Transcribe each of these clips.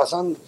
pasando?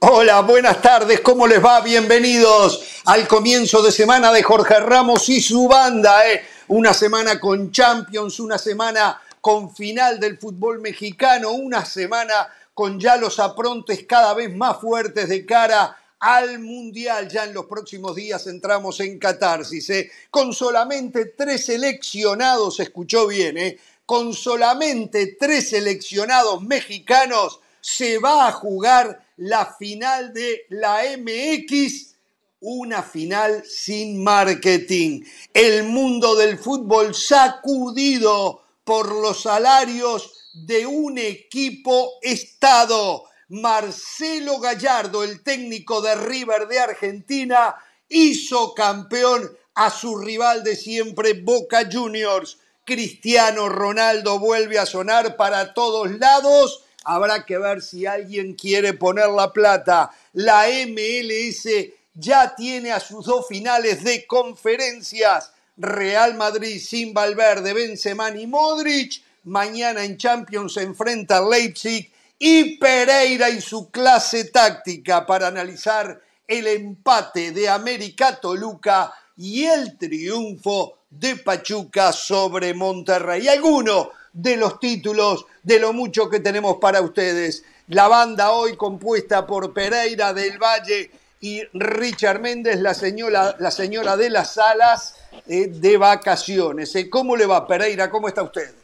Hola, buenas tardes, ¿cómo les va? Bienvenidos al comienzo de semana de Jorge Ramos y su banda. ¿eh? Una semana con Champions, una semana con final del fútbol mexicano, una semana con ya los aprontes cada vez más fuertes de cara al Mundial. Ya en los próximos días entramos en catarsis. ¿eh? Con solamente tres seleccionados, escuchó bien, ¿eh? Con solamente tres seleccionados mexicanos se va a jugar la final de la MX, una final sin marketing. El mundo del fútbol sacudido por los salarios de un equipo Estado. Marcelo Gallardo, el técnico de River de Argentina, hizo campeón a su rival de siempre, Boca Juniors. Cristiano Ronaldo vuelve a sonar para todos lados Habrá que ver si alguien quiere poner la plata. La MLS ya tiene a sus dos finales de conferencias. Real Madrid sin Valverde, Benzema y Modric. Mañana en Champions se enfrenta Leipzig y Pereira y su clase táctica para analizar el empate de América Toluca y el triunfo de Pachuca sobre Monterrey. Alguno de los títulos, de lo mucho que tenemos para ustedes. La banda hoy compuesta por Pereira del Valle y Richard Méndez, la señora, la señora de las salas eh, de vacaciones. Eh, ¿Cómo le va, Pereira? ¿Cómo está usted?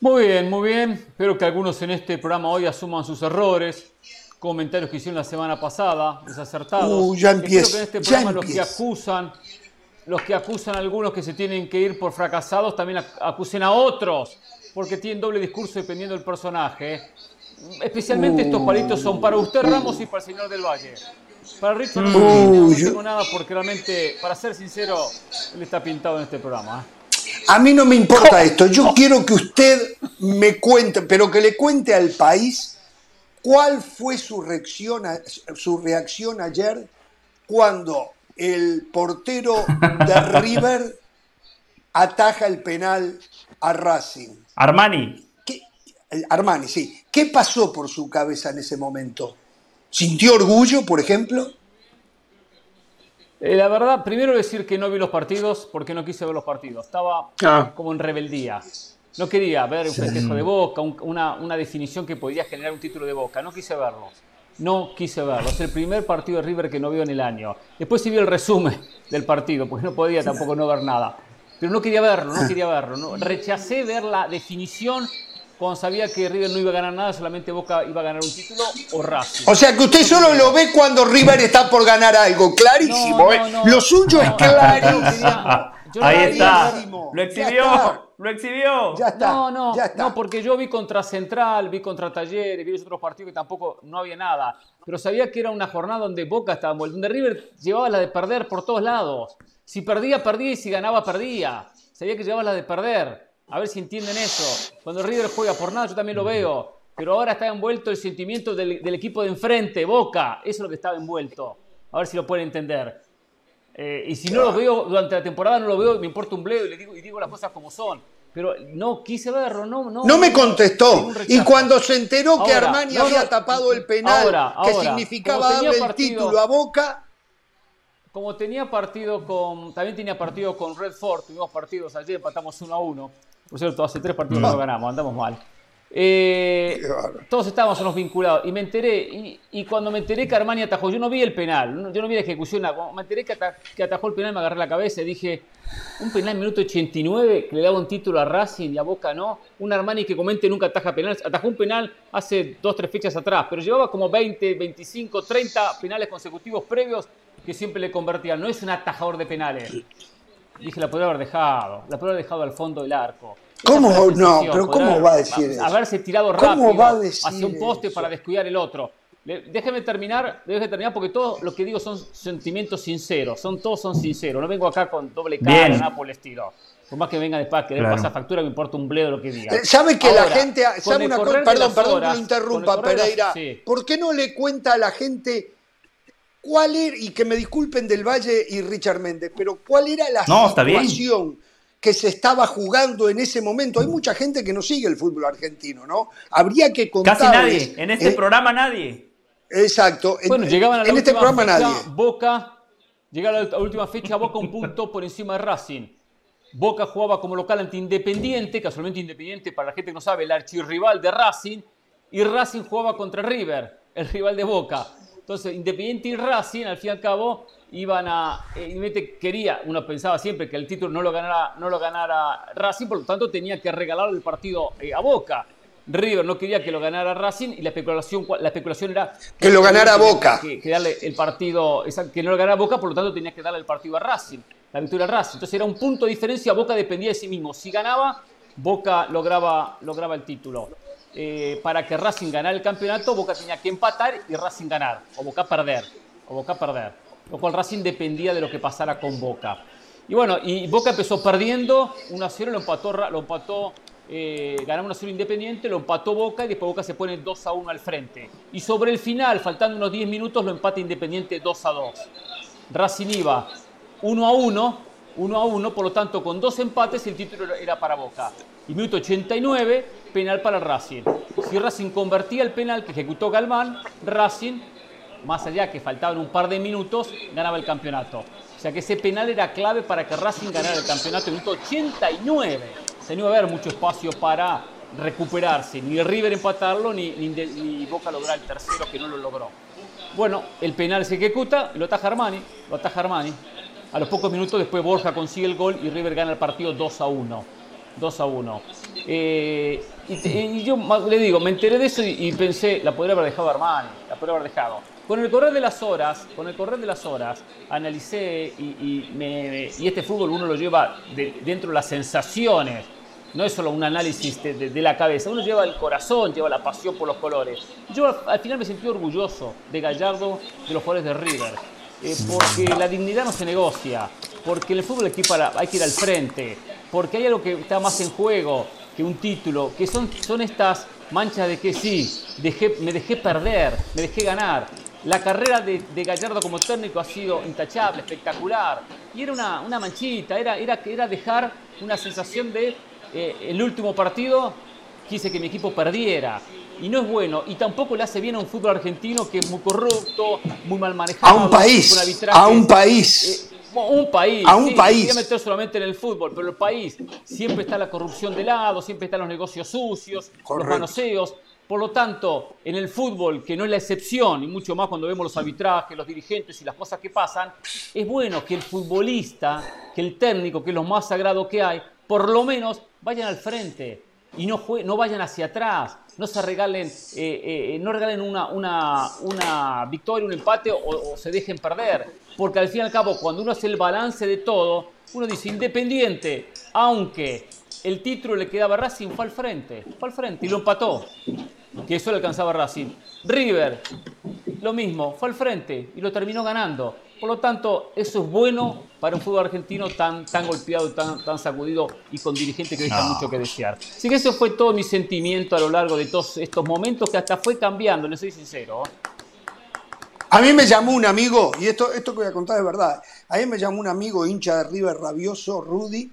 Muy bien, muy bien. Espero que algunos en este programa hoy asuman sus errores, comentarios que hicieron la semana pasada, desacertados. Uh, ya. Espero que en este programa los que acusan los que acusan a algunos que se tienen que ir por fracasados también acusen a otros, porque tienen doble discurso dependiendo del personaje. Especialmente estos palitos son para usted, Ramos, y para el señor del Valle. Para Richard no, tengo nada porque realmente, para ser sincero, él está pintado en este programa. ¿eh? A mí no me importa esto. Yo quiero que usted me cuente, pero que le cuente al país cuál fue su reacción, su reacción ayer cuando el portero de River ataja el penal a Racing. Armani. Armani, sí. ¿Qué pasó por su cabeza en ese momento? ¿Sintió orgullo, por ejemplo? Eh, la verdad, primero decir que no vi los partidos porque no quise ver los partidos. Estaba ah. como en rebeldía. No quería ver un festejo de Boca, una, una definición que podía generar un título de Boca. No quise verlos no quise verlo. Es el primer partido de River que no vio en el año. Después sí vi el resumen del partido, porque no podía tampoco no ver nada. Pero no quería verlo, no quería verlo. No. Rechacé ver la definición cuando sabía que River no iba a ganar nada, solamente Boca iba a ganar un título o Racing. O sea que usted solo lo ve cuando River está por ganar algo, clarísimo. ¿eh? lo suyo es clarísimo. Ahí está. Lo exhibió. Lo exhibió. Ya está. No, no, no, porque yo vi contra Central, vi contra Talleres, vi los otros partidos que tampoco no había nada. Pero sabía que era una jornada donde Boca estaba donde River llevaba la de perder por todos lados. Si perdía, perdía y si ganaba, perdía. Sabía que llevaba la de perder. A ver si entienden eso. Cuando River juega por nada, yo también lo veo. Pero ahora está envuelto el sentimiento del, equipo de enfrente, Boca. Eso es lo que estaba envuelto. A ver si lo pueden entender. Eh, y si no lo veo durante la temporada, no lo veo, me importa un bledo y, le digo, y digo las cosas como son. Pero no quise verlo, no, no. No me contestó. Y cuando se enteró que Armani había tapado el penal, que significaba darle el título a Boca. Como tenía partido con. También tenía partido con Red Ford, tuvimos partidos ayer, empatamos 1 a 1. Por cierto, hace tres partidos no ganamos, andamos mal. Eh, todos estábamos los vinculados. Y me enteré, y, cuando me enteré que Armani atajó, yo no vi el penal, yo no vi la ejecución, cuando me enteré que, atajó el penal me agarré la cabeza y dije, un penal en minuto 89 que le daba un título a Racing y a Boca no, un Armani que comente nunca ataja penales, atajó un penal hace dos, tres fechas atrás, pero llevaba como 20, 25, 30 penales consecutivos previos que siempre le convertían, no es un atajador de penales. Dije, la podría haber dejado, la podría haber dejado al fondo del arco. ¿Cómo? No, pero ¿cómo va a decir eso? Haberse tirado rápido hacia un poste para descuidar el otro. Déjeme terminar, déjeme terminar porque todo lo que digo son sentimientos sinceros, son todos son sinceros. No vengo acá con doble cara, nada por el estilo. Por más que venga después, que claro. pasa factura, me importa un bledo lo que diga. Eh, ¿Sabe que la gente, sabe una cosa? Perdón, perdón que lo interrumpa, Pereira. ¿Por qué no le cuenta a la gente cuál era, y que me disculpen del Valle y Richard Méndez, pero cuál era la situación que se estaba jugando en ese momento. Hay mucha gente que no sigue el fútbol argentino, ¿no? Habría que contar. Casi nadie. En este programa nadie. Exacto. Bueno, llegaban a la en este programa nadie. Boca, llegaba a la última fecha Boca un punto por encima de Racing. Boca jugaba como local ante Independiente, casualmente Independiente, para la gente que no sabe, el archirrival de Racing, y Racing jugaba contra River, el rival de Boca. Entonces, Independiente y Racing, al fin y al cabo, iban a. Eh, quería, uno pensaba siempre que el título no lo ganara, no lo ganara Racing, por lo tanto tenía que regalar el partido eh, a Boca. River no quería que lo ganara Racing y la especulación, la especulación era que lo ganara Boca. Que, darle el partido, que no lo ganara Boca, por lo tanto tenía que darle el partido a Racing, la victoria a Racing. Entonces era un punto de diferencia, Boca dependía de sí mismo. Si ganaba, Boca lograba, lograba el título. Eh, para que Racing ganara el campeonato, Boca tenía que empatar y Racing ganar, o Boca perder, o Boca perder lo cual Racing dependía de lo que pasara con Boca. Y bueno, y Boca empezó perdiendo 1 a 0, lo empató, lo empató eh, ganó 1 a 0 Independiente, lo empató Boca y después Boca se pone 2 a 1 al frente. Y sobre el final, faltando unos 10 minutos, lo empata Independiente 2 a 2. Racing iba 1 a 1, 1 a 1, por lo tanto, con dos empates el título era para Boca. Y minuto 89, penal para Racing. Si Racing convertía el penal que ejecutó Galván, Racing más allá que faltaban un par de minutos, ganaba el campeonato. O sea que ese penal era clave para que Racing ganara el campeonato en minuto 89. Se no iba a haber mucho espacio para recuperarse, ni River empatarlo, ni, Boca lograr el tercero que no lo logró. Bueno, el penal se ejecuta, lo ataja Armani, lo ataja Armani. A los pocos minutos después Borja consigue el gol y River gana el partido 2 a 1. 2 a 1. Eh, y, yo le digo, me enteré de eso y, pensé, la podría haber dejado Armani, la podría haber dejado. Con el correr de las horas, con el correr de las horas, analicé y, este fútbol uno lo lleva dentro de las sensaciones. No es solo un análisis de, la cabeza, uno lleva el corazón, lleva la pasión por los colores. Yo al, final me sentí orgulloso de Gallardo, de los jugadores de River, eh, porque la dignidad no se negocia, porque en el fútbol hay que ir al frente, porque hay algo que está más en juego que un título, que son, son estas manchas de que sí, dejé, me dejé perder, me dejé ganar. La carrera de, Gallardo como técnico ha sido intachable, espectacular. Y era una, una manchita, era, era, era dejar una sensación de eh, el último partido quise que mi equipo perdiera. Y no es bueno. Y tampoco le hace bien a un fútbol argentino que es muy corrupto, muy mal manejado. A un país. A un país. Eh, un país. A un país. Voy a meter solamente en el fútbol, pero el país siempre está la corrupción de lado, siempre están los negocios sucios, los manoseos. Por lo tanto, en el fútbol, que no es la excepción, y mucho más cuando vemos los arbitrajes, los dirigentes y las cosas que pasan, es bueno que el futbolista, que el técnico, que es lo más sagrado que hay, por lo menos vayan al frente y no, vayan hacia atrás, no se regalen, eh, eh, no regalen una, victoria, un empate o, se dejen perder. Porque al fin y al cabo, cuando uno hace el balance de todo, uno dice, independiente, aunque el título le quedaba Racing, fue al frente, fue al frente y lo empató que eso le alcanzaba Racing. River, lo mismo, fue al frente y lo terminó ganando. Por lo tanto, eso es bueno para un fútbol argentino tan, tan golpeado, tan, tan sacudido y con dirigentes que dejan mucho que desear. Así que eso fue todo mi sentimiento a lo largo de todos estos momentos que hasta fue cambiando, le soy sincero. A mí me llamó un amigo, y esto, esto que voy a contar es verdad, a mí me llamó un amigo hincha de River rabioso, Rudy,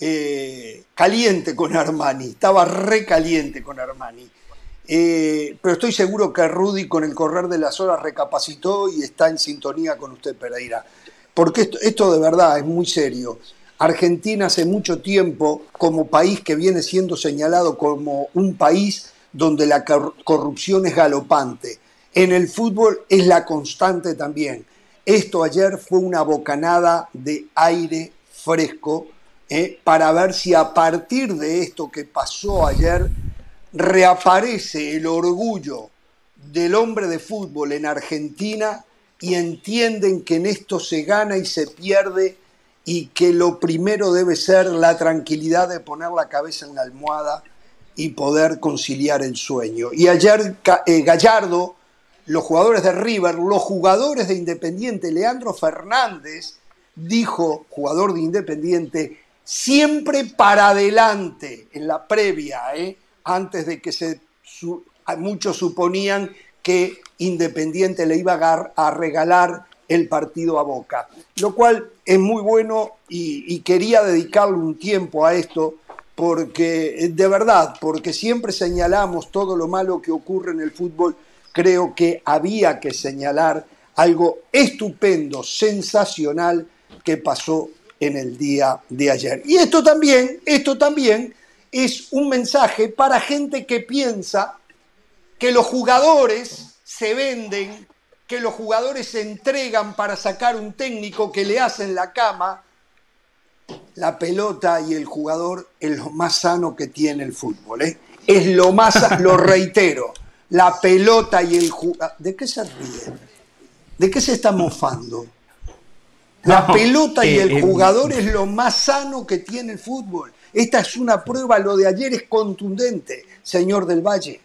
eh, caliente con Armani, estaba recaliente con Armani. Eh, pero estoy seguro que Rudy con el correr de las horas recapacitó y está en sintonía con usted, Pereira. Porque esto, de verdad es muy serio. Argentina hace mucho tiempo, como país que viene siendo señalado como un país donde la corrupción es galopante. En el fútbol es la constante también. Esto ayer fue una bocanada de aire fresco eh, para ver si a partir de esto que pasó ayer reaparece el orgullo del hombre de fútbol en Argentina y entienden que en esto se gana y se pierde y que lo primero debe ser la tranquilidad de poner la cabeza en la almohada y poder conciliar el sueño. Y ayer eh, Gallardo, los jugadores de River, los jugadores de Independiente, Leandro Fernández, dijo, jugador de Independiente, siempre para adelante en la previa, ¿eh? Antes de que se, muchos suponían que Independiente le iba a regalar el partido a Boca, lo cual es muy bueno y, quería dedicarle un tiempo a esto porque de verdad, porque siempre señalamos todo lo malo que ocurre en el fútbol, creo que había que señalar algo estupendo, sensacional que pasó en el día de ayer. Y esto también, esto también es un mensaje para gente que piensa que los jugadores se venden, que los jugadores se entregan para sacar un técnico que le hacen la cama. La pelota y el jugador es lo más sano que tiene el fútbol. ¿eh? Es lo más, lo reitero, la pelota y el jugador. ¿De qué se ríen? ¿De qué se está mofando? La pelota y eh, el eh, jugador es lo más sano que tiene el fútbol. Esta es una prueba, lo de ayer es contundente, señor del Valle.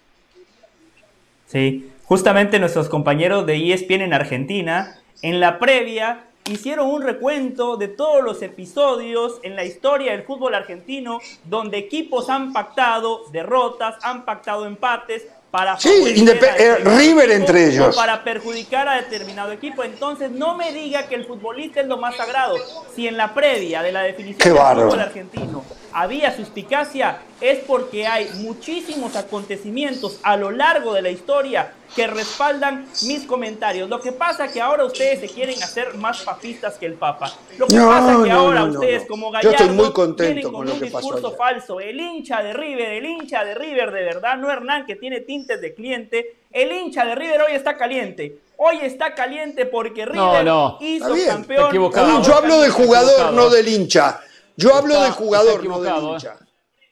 Sí, justamente nuestros compañeros de ESPN en Argentina, en la previa, hicieron un recuento de todos los episodios en la historia del fútbol argentino donde equipos han pactado derrotas, han pactado empates, para sí, eh, River entre ellos. para perjudicar a determinado equipo. Entonces, no me diga que el futbolista es lo más sagrado. Si en la previa de la definición del fútbol argentino había suspicacia, es porque hay muchísimos acontecimientos a lo largo de la historia que respaldan mis comentarios. Lo que pasa es que ahora ustedes se quieren hacer más papistas que el Papa. Lo que pasa es que ahora ustedes como Gallardo Yo estoy muy contento tienen con, un discurso falso. El hincha de River, el hincha de River de verdad, no Hernán que tiene tintes de cliente. El hincha de River hoy está caliente. Hoy está caliente porque River hizo campeón. Yo hablo del jugador, no del hincha. Yo hablo del jugador, no del hincha.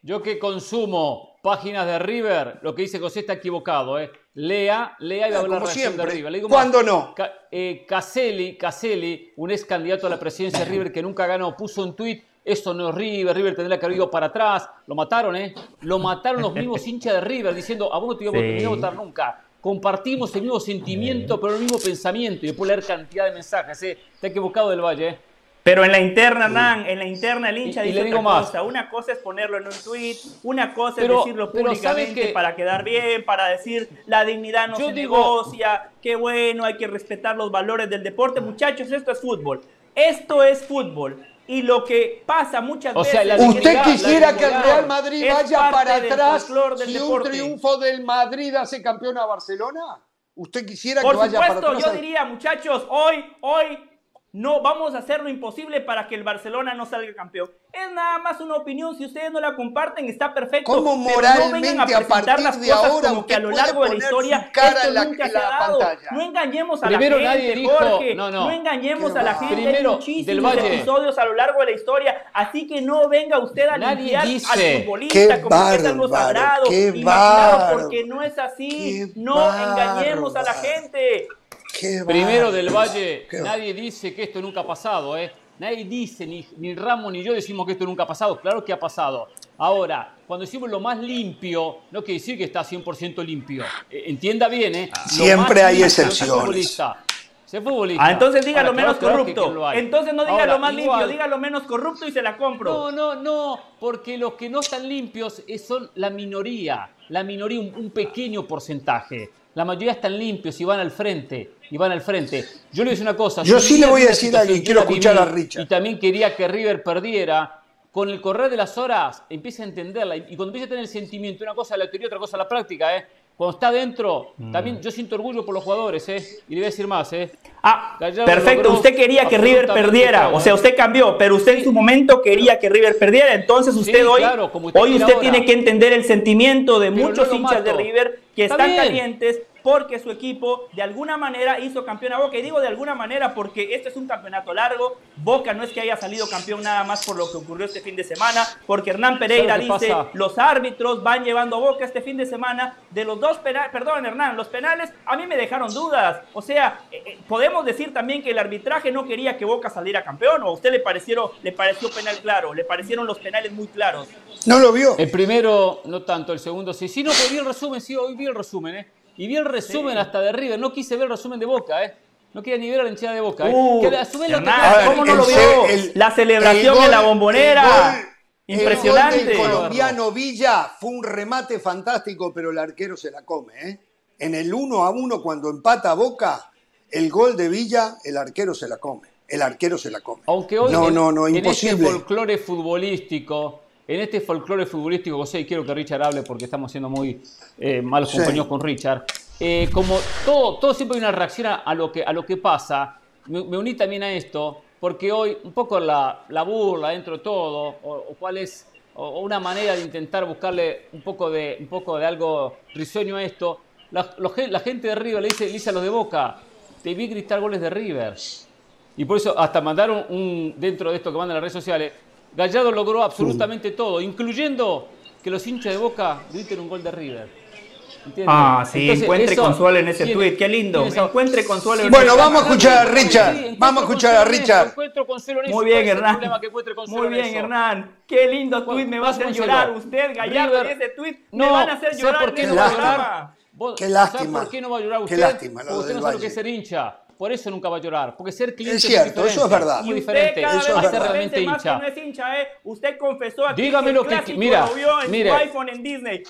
Yo que consumo páginas de River, lo que dice José está equivocado, ¿eh? Lea, lea y va a hablar siempre. de River. ¿Cuándo no? Eh, Caselli, un ex candidato a la presidencia de River que nunca ganó, puso un tuit, esto no es River, River tendría que haber ido para atrás. Lo mataron, ¿eh? Lo mataron los mismos hinchas de River diciendo, a vos no te íbamos a votar nunca. Compartimos el mismo sentimiento, pero el mismo pensamiento. Y después leer cantidad de mensajes, ¿eh? Está equivocado del Valle, ¿eh? Pero en la interna, Nan, en la interna el hincha dice otra cosa. Una cosa es ponerlo en un tweet, una cosa es decirlo públicamente para quedar bien, para decir la dignidad no se negocia, qué bueno, hay que respetar los valores del deporte. Muchachos, esto es fútbol. Esto es fútbol. Y lo que pasa muchas veces. ¿Usted quisiera que el Real Madrid vaya para atrás si un triunfo del Madrid hace campeón a Barcelona? ¿Usted quisiera que vaya para atrás? Yo diría, muchachos, hoy, hoy no, vamos a hacer lo imposible para que el Barcelona no salga campeón. Es nada más una opinión. Si ustedes no la comparten, está perfecto. ¿Cómo moralmente no a, presentar las cosas ahora como que a lo largo de la historia esto nunca se ha dado? No engañemos a la gente, Jorge. No, engañemos a la gente. Primero, muchísimos episodios a lo largo de la historia. Así que no venga usted a limpiar al futbolista como que es algo sagrado, imaginado, porque no es así. No engañemos a la gente. Primero del Valle, nadie dice que esto nunca ha pasado, ¿eh? Nadie dice, ni, ni Ramos ni yo decimos que esto nunca ha pasado. Claro que ha pasado. Ahora, cuando decimos lo más limpio, no quiere decir que está 100% limpio. Eh, entienda bien, ¿eh? Siempre hay excepciones. futbolista. Ah, entonces diga lo menos corrupto. Entonces no diga lo más limpio, diga lo menos corrupto y se la compro. No, no, no, porque los que no están limpios son la minoría, la minoría, un pequeño porcentaje. La mayoría están limpios y van al frente. Y van al frente. Yo le voy a decir una cosa. Yo, sí le voy a decir a alguien, quiero escuchar a Richard. Y también quería que River perdiera. Con el correr de las horas empieza a entenderla. Y cuando empieza a tener el sentimiento, una cosa la teoría, otra cosa la práctica, ¿eh? Cuando está dentro, mm. también yo siento orgullo por los jugadores, ¿eh? Y le voy a decir más, ¿eh? Ah, perfecto. Usted quería que River perdiera. O sea, usted cambió, pero usted en su momento quería que River perdiera. Entonces usted hoy, hoy usted tiene que entender el sentimiento de muchos hinchas de River que están calientes porque su equipo de alguna manera hizo campeón a Boca. Y digo de alguna manera porque este es un campeonato largo. Boca no es que haya salido campeón nada más por lo que ocurrió este fin de semana, porque Hernán Pereira dice, los árbitros van llevando a Boca este fin de semana. De los dos penales, perdón Hernán, los penales a mí me dejaron dudas. O sea, eh, eh, podemos decir también que el arbitraje no quería que Boca saliera campeón, o a usted le, parecieron, le pareció penal claro, le parecieron los penales muy claros. No lo vio. El primero, no tanto, el segundo sí. Sí, no, vi el resumen, sí, hoy vi el resumen, ¿eh? Y vi el resumen hasta de River. No quise ver el resumen de Boca, ¿eh? No quería ni ver a la hinchada de Boca. ¿eh? Uh, ¿Cómo no lo vio? la celebración en la bombonera. Impresionante. El, colombiano Villa fue un remate fantástico, pero el arquero se la come. ¿eh? En el 1 a 1, cuando empata Boca, el gol de Villa, el arquero se la come. El arquero se la come. Aunque hoy no, no, no, imposible. en este folclore futbolístico, en este folclore futbolístico, José, y quiero que Richard hable porque estamos siendo muy eh, malos compañeros con Richard. Eh, como todo, todo siempre hay una reacción a lo que, a lo que pasa, me, uní también a esto, porque hoy un poco la, la burla dentro de todo, o, cuál es o una manera de intentar buscarle un poco de, un poco de algo risueño a esto, la, la gente de River le dice, le dice a los de Boca, te vi gritar goles de River. Y por eso hasta mandaron un, dentro de esto que mandan las redes sociales, Gallardo logró absolutamente todo, incluyendo que los hinchas de Boca griten un gol de River. Ah, sí, encuentre consuelo en ese tweet, qué lindo. Encuentre consuelo en Bueno, vamos a escuchar a Richard. vamos a escuchar a Richard. Muy bien, Hernán. Muy bien, Hernán. Qué lindo tweet, me va a hacer llorar usted, Gallardo, ese tweet. Me van a hacer llorar. ¿Por qué no va a llorar? Qué lástima. ¿Por qué no va a llorar usted? Qué lástima. Usted no sabe lo que es ser hincha. Por eso nunca va a llorar. Porque ser cliente es cierto, eso es verdad. Muy diferente. Eso es ser realmente hincha. No es hincha, ¿eh? Usted confesó aquí Dígame lo que mira, lo vio en mire, su iPhone en Disney.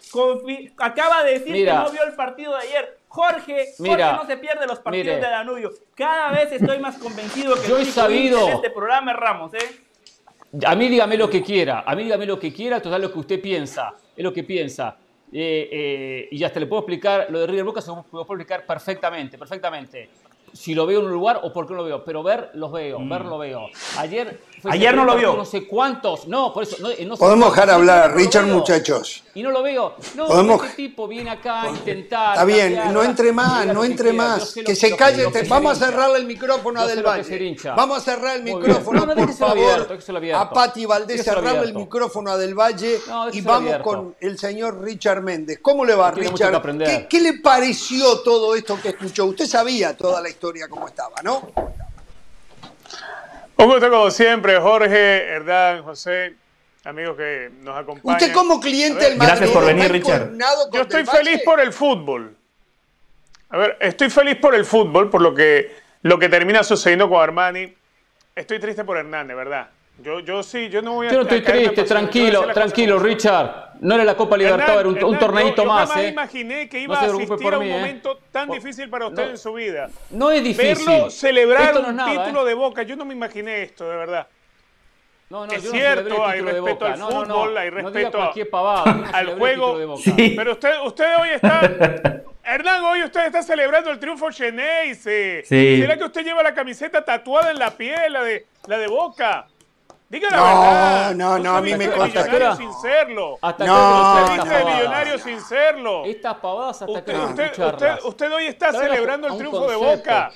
acaba de decir que no vio el partido de ayer. Jorge, Jorge no se pierde los partidos de Danubio. Cada vez estoy más convencido que Yo he sabido, en este programa es Ramos, ¿eh? A mí dígame lo que quiera, a mí dígame lo que quiera, total lo que usted piensa, es lo que piensa. Eh, eh, y hasta le puedo explicar, lo de River Boca se lo puedo explicar perfectamente, perfectamente si lo veo en un lugar o por qué no lo veo, pero ver los veo, mm. ver lo veo. Ayer Ayer no lo vio. No sé cuántos, no, por eso no, no Podemos dejar hablar, Richard, muchachos. Y no lo veo. No, ¿Podemos... este tipo viene acá a intentar. Está bien, no entre más, no entre más. Que, se calle. Vamos a cerrarle el micrófono a Del Valle. Vamos a cerrar el micrófono, por favor. A Pati Valdés, cerrarle el micrófono a Del Valle y vamos con el señor Richard Méndez. ¿Cómo le va, Richard? ¿Qué, ¿Qué le pareció todo esto que escuchó? Usted sabía toda la historia cómo estaba, ¿no? Un gusto como siempre, Jorge, Hernán, José, amigos que nos acompañan. Usted como cliente del Madrid, Gracias por venir, Richard. Yo estoy feliz por el fútbol. A ver, estoy feliz por el fútbol, por lo que, lo que termina sucediendo con Armani. Estoy triste por Hernán, de verdad. Yo, yo sí, yo no voy a... Yo no estoy triste, tranquilo, tranquilo, Richard. No era la Copa Libertadores, era un, un, torneito más. Yo ¿eh? imaginé que iba a asistir a un ¿eh? momento tan difícil para usted en su vida. No es difícil. Verlo celebrar un título ¿eh? de Boca, yo no me imaginé esto, de verdad. No, no, es yo cierto, no hay respeto al fútbol, hay respeto al juego. Pero usted, usted hoy está... Hernán, hoy usted está celebrando el triunfo Cheneise. Sí. ¿Será que usted lleva la camiseta tatuada en la piel, la de, la de Boca? Diga la no, verdad. No, no, a mí me consta. Millonario sin serlo. Hasta no, usted dice de millonario sin serlo. Estas pavadas hasta usted, que usted, usted, hoy está celebrando el triunfo de Boca.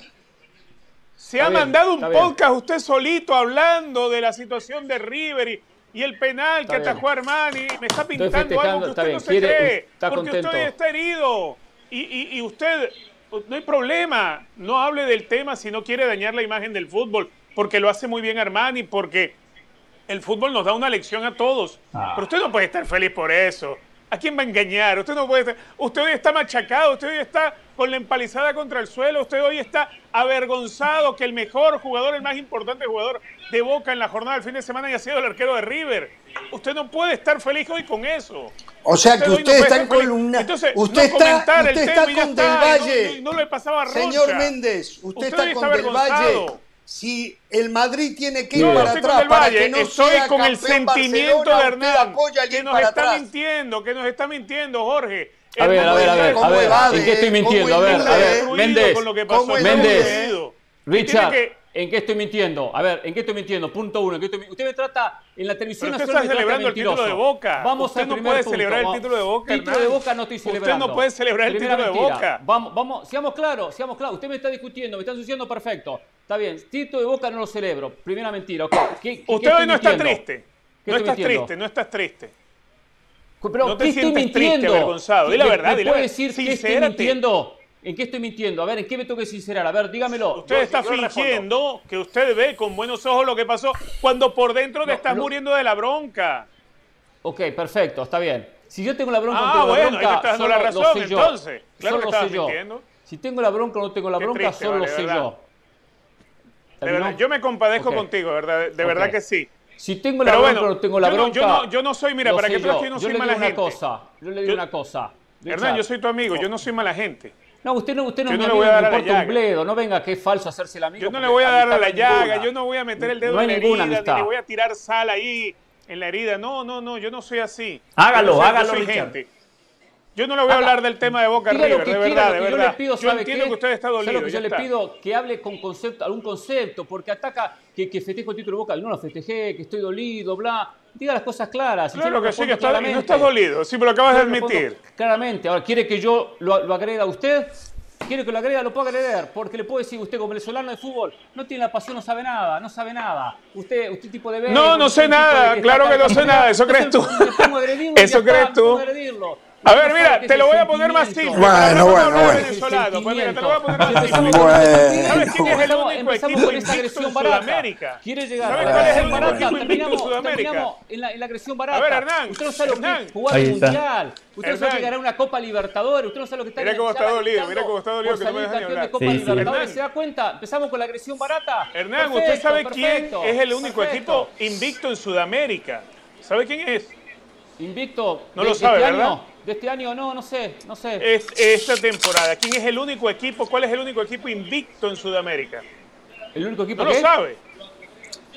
Se ha mandado un podcast usted solito hablando de la situación de River y, el penal que atajó Armani. Me está pintando algo que usted no se cree. Porque usted hoy está herido. Y, y, y usted, no hay problema. No hable del tema si no quiere dañar la imagen del fútbol. Porque lo hace muy bien Armani. Porque el fútbol nos da una lección a todos. Ah. Pero usted no puede estar feliz por eso. ¿A quién va a engañar? Usted no puede estar... Usted hoy está machacado, usted hoy está con la empalizada contra el suelo, usted hoy está avergonzado que el mejor jugador, el más importante jugador de Boca en la jornada del fin de semana haya sido el arquero de River. Usted no puede estar feliz hoy con eso. O sea que usted, está en columna. Entonces, usted está, usted está con Del Valle. No, le pasaba a Señor Méndez, usted, está con Del Valle si el Madrid tiene que ir para atrás para que no estoy con el sentimiento de Hernán que nos está mintiendo, que nos está mintiendo, Jorge. A ver, a ver, a ver, a ver, ¿en qué estoy mintiendo? A ver, a ver, Méndez, Méndez, Richard, ¿en qué estoy mintiendo? A ver, ¿en qué estoy mintiendo? Punto uno, usted me trata en la televisión Pero usted está celebrando el título de Boca. Vamos usted no puede celebrar el título de Boca, título de Boca no estoy celebrando. Usted no puede celebrar el título de Boca. Vamos, vamos, seamos claros, seamos claros. Usted me está discutiendo, me está diciendo perfecto. Está bien, título de Boca no lo celebro. Primera mentira. ¿Qué, usted hoy no está triste. No estás triste, no estás triste. Pero, no te ¿qué estoy mintiendo? Triste, avergonzado. Di la verdad, ¿Me puede decir qué estoy mintiendo? ¿En qué estoy mintiendo? A ver, ¿en qué me tengo que sincerar? A ver, dígamelo. Usted está fingiendo que usted ve con buenos ojos lo que pasó cuando por dentro te estás muriendo de la bronca. Ok, perfecto, está bien. Si yo tengo la bronca ah, bueno, la bronca, ahí te estás dando la razón, entonces. Claro que estabas mintiendo. Si tengo la bronca o no tengo la bronca, solo lo sé yo. De verdad, yo me compadezco contigo, ¿verdad? De verdad que sí. Si tengo la bronca o no tengo la bronca. Yo no, yo no soy, mira, para que tú yo no soy mala gente. Cosa, yo le digo una cosa. Hernán, yo soy tu amigo, yo no soy mala gente. No, usted no, usted no, yo no le voy a dar a la llaga. no venga que es falso hacerse la amigo. Yo no le voy a dar a la llaga, yo no voy a meter el dedo en la herida, ni le voy a tirar sal ahí en la herida. No, no, no, yo no soy así. Hágalo, hágalo, Gente. Yo no le voy a hablar del tema de Boca River, de verdad, de verdad. Yo, le pido, yo entiendo que usted está dolido. Lo que yo le pido que hable con concepto, algún concepto, porque ataca que, que festejo el título de Boca. No lo festejé, que estoy dolido, bla. Diga las cosas claras. Claro que sí, que está, no estás dolido, sí me lo acabas de admitir. Claramente. Ahora, ¿quiere que yo lo, lo agreda a usted? quiere que lo agrega, lo puedo agregar, porque le puedo decir, usted como venezolano de fútbol, no tiene la pasión, no sabe nada, no sabe nada. Usted, usted tipo de ver. No, no sé nada, claro que no sé nada, eso crees tú. Eso crees tú. A ver, mira, te lo voy a poner más simple. Bueno, bueno, bueno. Venezolano. Pues mira, te lo voy a poner más simple. ¿Sabes quién es el único equipo invicto en Sudamérica? ¿Quiere llegar? ¿Sabes cuál es el único equipo invicto en Sudamérica? En la, en la agresión barata. A ver, Hernán. Usted no sabe lo que es jugar un mundial. Usted no sabe que ganar una Copa Libertadores. Usted no sabe lo que está Mira cómo está dolido, mira cómo está dolido que no me dejan ni hablar. Copa Libertadores, ¿se da cuenta? Empezamos con la agresión barata. Hernán, ¿usted sabe quién es el único equipo invicto en Sudamérica? ¿Sabe quién es? Invicto. No lo sabe, ¿verdad? De este año no, no sé, no sé. Es, esta temporada, ¿quién es el único equipo? ¿Cuál es el único equipo invicto en Sudamérica? ¿El único equipo No lo sabe.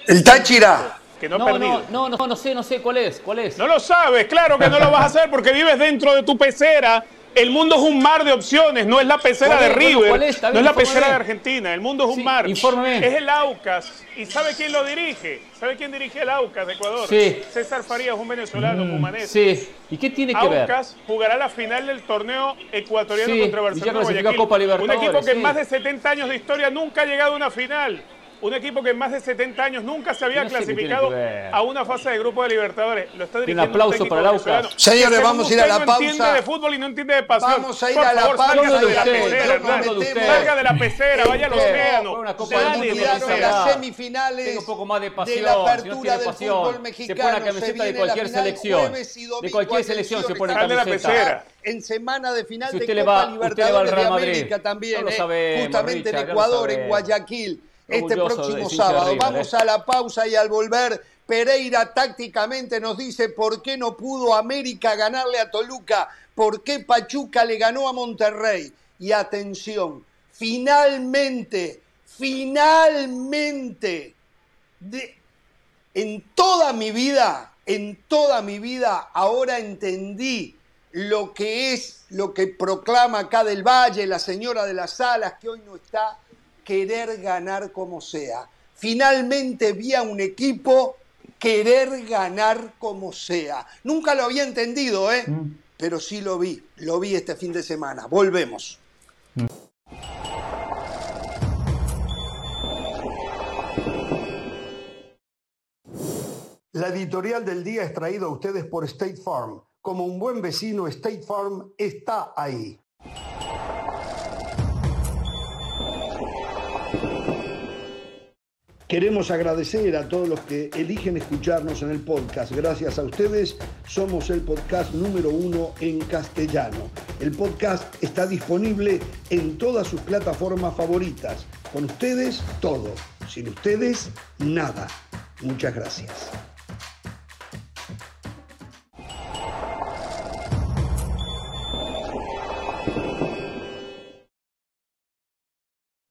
El Táchira. Que no, no, no, no, no, no sé, no sé cuál es, cuál es. No lo sabes, claro que no lo vas a hacer porque vives dentro de tu pecera el mundo es un mar de opciones, no es la pecera de River, no es la pecera de Argentina, el mundo es un mar. Es el Aucas. ¿Y sabe quién lo dirige? ¿Sabe quién dirige el Aucas de Ecuador? Sí. César Farías, un venezolano, mm, Sí. ¿Y qué tiene que ver? Aucas jugará la final del torneo ecuatoriano contra Barcelona. Copa un equipo que en más de 70 años de historia nunca ha llegado a una final un equipo que en más de 70 años nunca se había clasificado a una fase de grupo de Libertadores. Lo está dirigiendo un aplauso para el Aucas. Señores, vamos a ir a la pausa. No entiende de fútbol y no entiende de pasión. Vamos a ir a la pausa. Salga de la pecera, Salga de la pecera, vaya al océano. las semifinales un poco más de, pasión, de la apertura del fútbol mexicano. Se pone la camiseta de cualquier selección. De cualquier selección se pone la camiseta. En semana de final de Copa Libertadores de América también. Justamente en Ecuador, en Guayaquil este próximo sábado. Vamos ¿eh? a la pausa y al volver, Pereira tácticamente nos dice por qué no pudo América ganarle a Toluca, por qué Pachuca le ganó a Monterrey. Y atención, finalmente, finalmente, en toda mi vida, en toda mi vida, ahora entendí lo que es, lo que proclama acá del Valle, la señora de las alas, que hoy no está querer ganar como sea. Finalmente vi a un equipo querer ganar como sea. Nunca lo había entendido, ¿eh? Mm. Pero sí lo vi, lo vi este fin de semana. Volvemos. La editorial del día es traída a ustedes por State Farm. Como un buen vecino, State Farm está ahí. Queremos agradecer a todos los que eligen escucharnos en el podcast. Gracias a ustedes somos el podcast número uno en castellano. El podcast está disponible en todas sus plataformas favoritas. Con ustedes todo. Sin ustedes nada. Muchas gracias.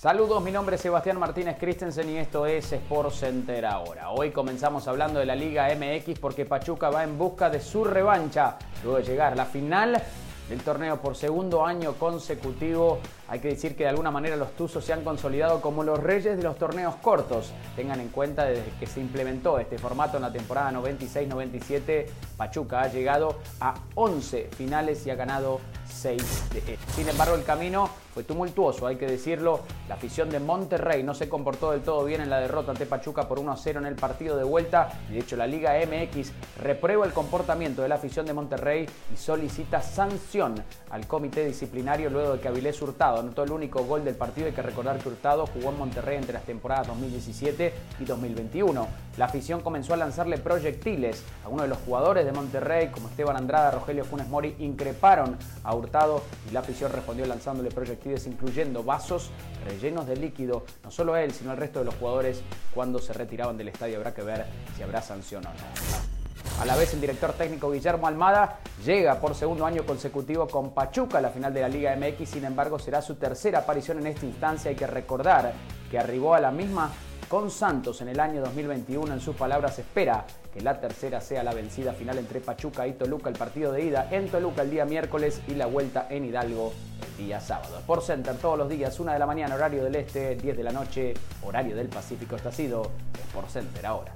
Saludos, mi nombre es Sebastián Martínez Christensen y esto es Sport Center ahora. Hoy comenzamos hablando de la Liga MX porque Pachuca va en busca de su revancha luego de llegar a la final del torneo por segundo año consecutivo. Hay que decir que de alguna manera los Tuzos se han consolidado como los reyes de los torneos cortos. Tengan en cuenta desde que se implementó este formato en la temporada 96-97, Pachuca ha llegado a 11 finales y ha ganado 6 de E. Sin embargo, el camino fue tumultuoso, hay que decirlo. La afición de Monterrey no se comportó del todo bien en la derrota ante Pachuca por 1 a 0 en el partido de vuelta. De hecho, la Liga MX reprueba el comportamiento de la afición de Monterrey y solicita sanción al comité disciplinario luego de que Avilés Hurtado anotó el único gol del partido. Hay que recordar que Hurtado jugó en Monterrey entre las temporadas 2017 y 2021. La afición comenzó a lanzarle proyectiles a uno de los jugadores de Monterrey, como Esteban Andrada, Rogelio Funes Mori, increparon a Hurtado y la afición respondió lanzándole proyectiles incluyendo vasos rellenos de líquido, no solo él, sino el resto de los jugadores cuando se retiraban del estadio. Habrá que ver si habrá sanción o no. A la vez, el director técnico Guillermo Almada llega por segundo año consecutivo con Pachuca a la final de la Liga MX. Sin embargo, será su tercera aparición en esta instancia. Hay que recordar que arribó a la misma con Santos en el año 2021. En sus palabras, espera que la tercera sea la vencida final entre Pachuca y Toluca, el partido de ida en Toluca el día miércoles y la vuelta en Hidalgo el día sábado. Por Center todos los días, 1 de la mañana, horario del este, 10 de la noche, horario del Pacífico. Esto ha sido Sport Center ahora.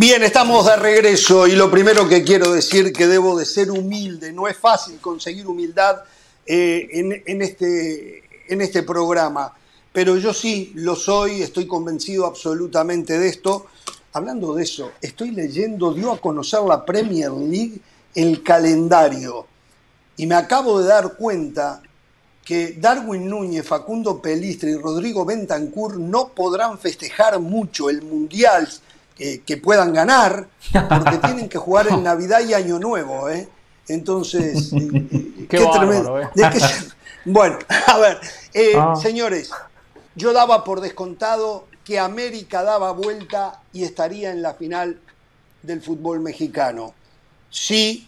Bien, estamos de regreso y lo primero que quiero decir que debo de ser humilde. No es fácil conseguir humildad eh, en, este, en este programa, pero yo sí lo soy, estoy convencido absolutamente de esto. Hablando de eso, estoy leyendo, dio a conocer la Premier League el calendario y me acabo de dar cuenta que Darwin Núñez, Facundo Pelistre y Rodrigo Bentancur no podrán festejar mucho el Mundial que puedan ganar, porque tienen que jugar en Navidad y Año Nuevo, ¿eh? Entonces, qué, tremendo. ¿eh? bueno, a ver, eh, ah. señores, yo daba por descontado que América daba vuelta y estaría en la final del fútbol mexicano. Sí,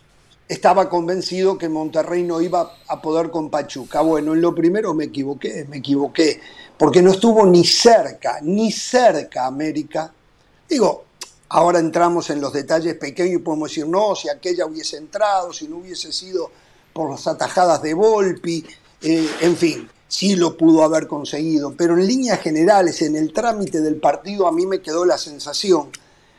estaba convencido que Monterrey no iba a poder con Pachuca. Bueno, en lo primero me equivoqué, me equivoqué, porque no estuvo ni cerca, ni cerca América Digo, ahora entramos en los detalles pequeños y podemos decir, no, si aquella hubiese entrado, si no hubiese sido por las atajadas de Volpi, eh, en fin, sí lo pudo haber conseguido, pero en líneas generales, en el trámite del partido, a mí me quedó la sensación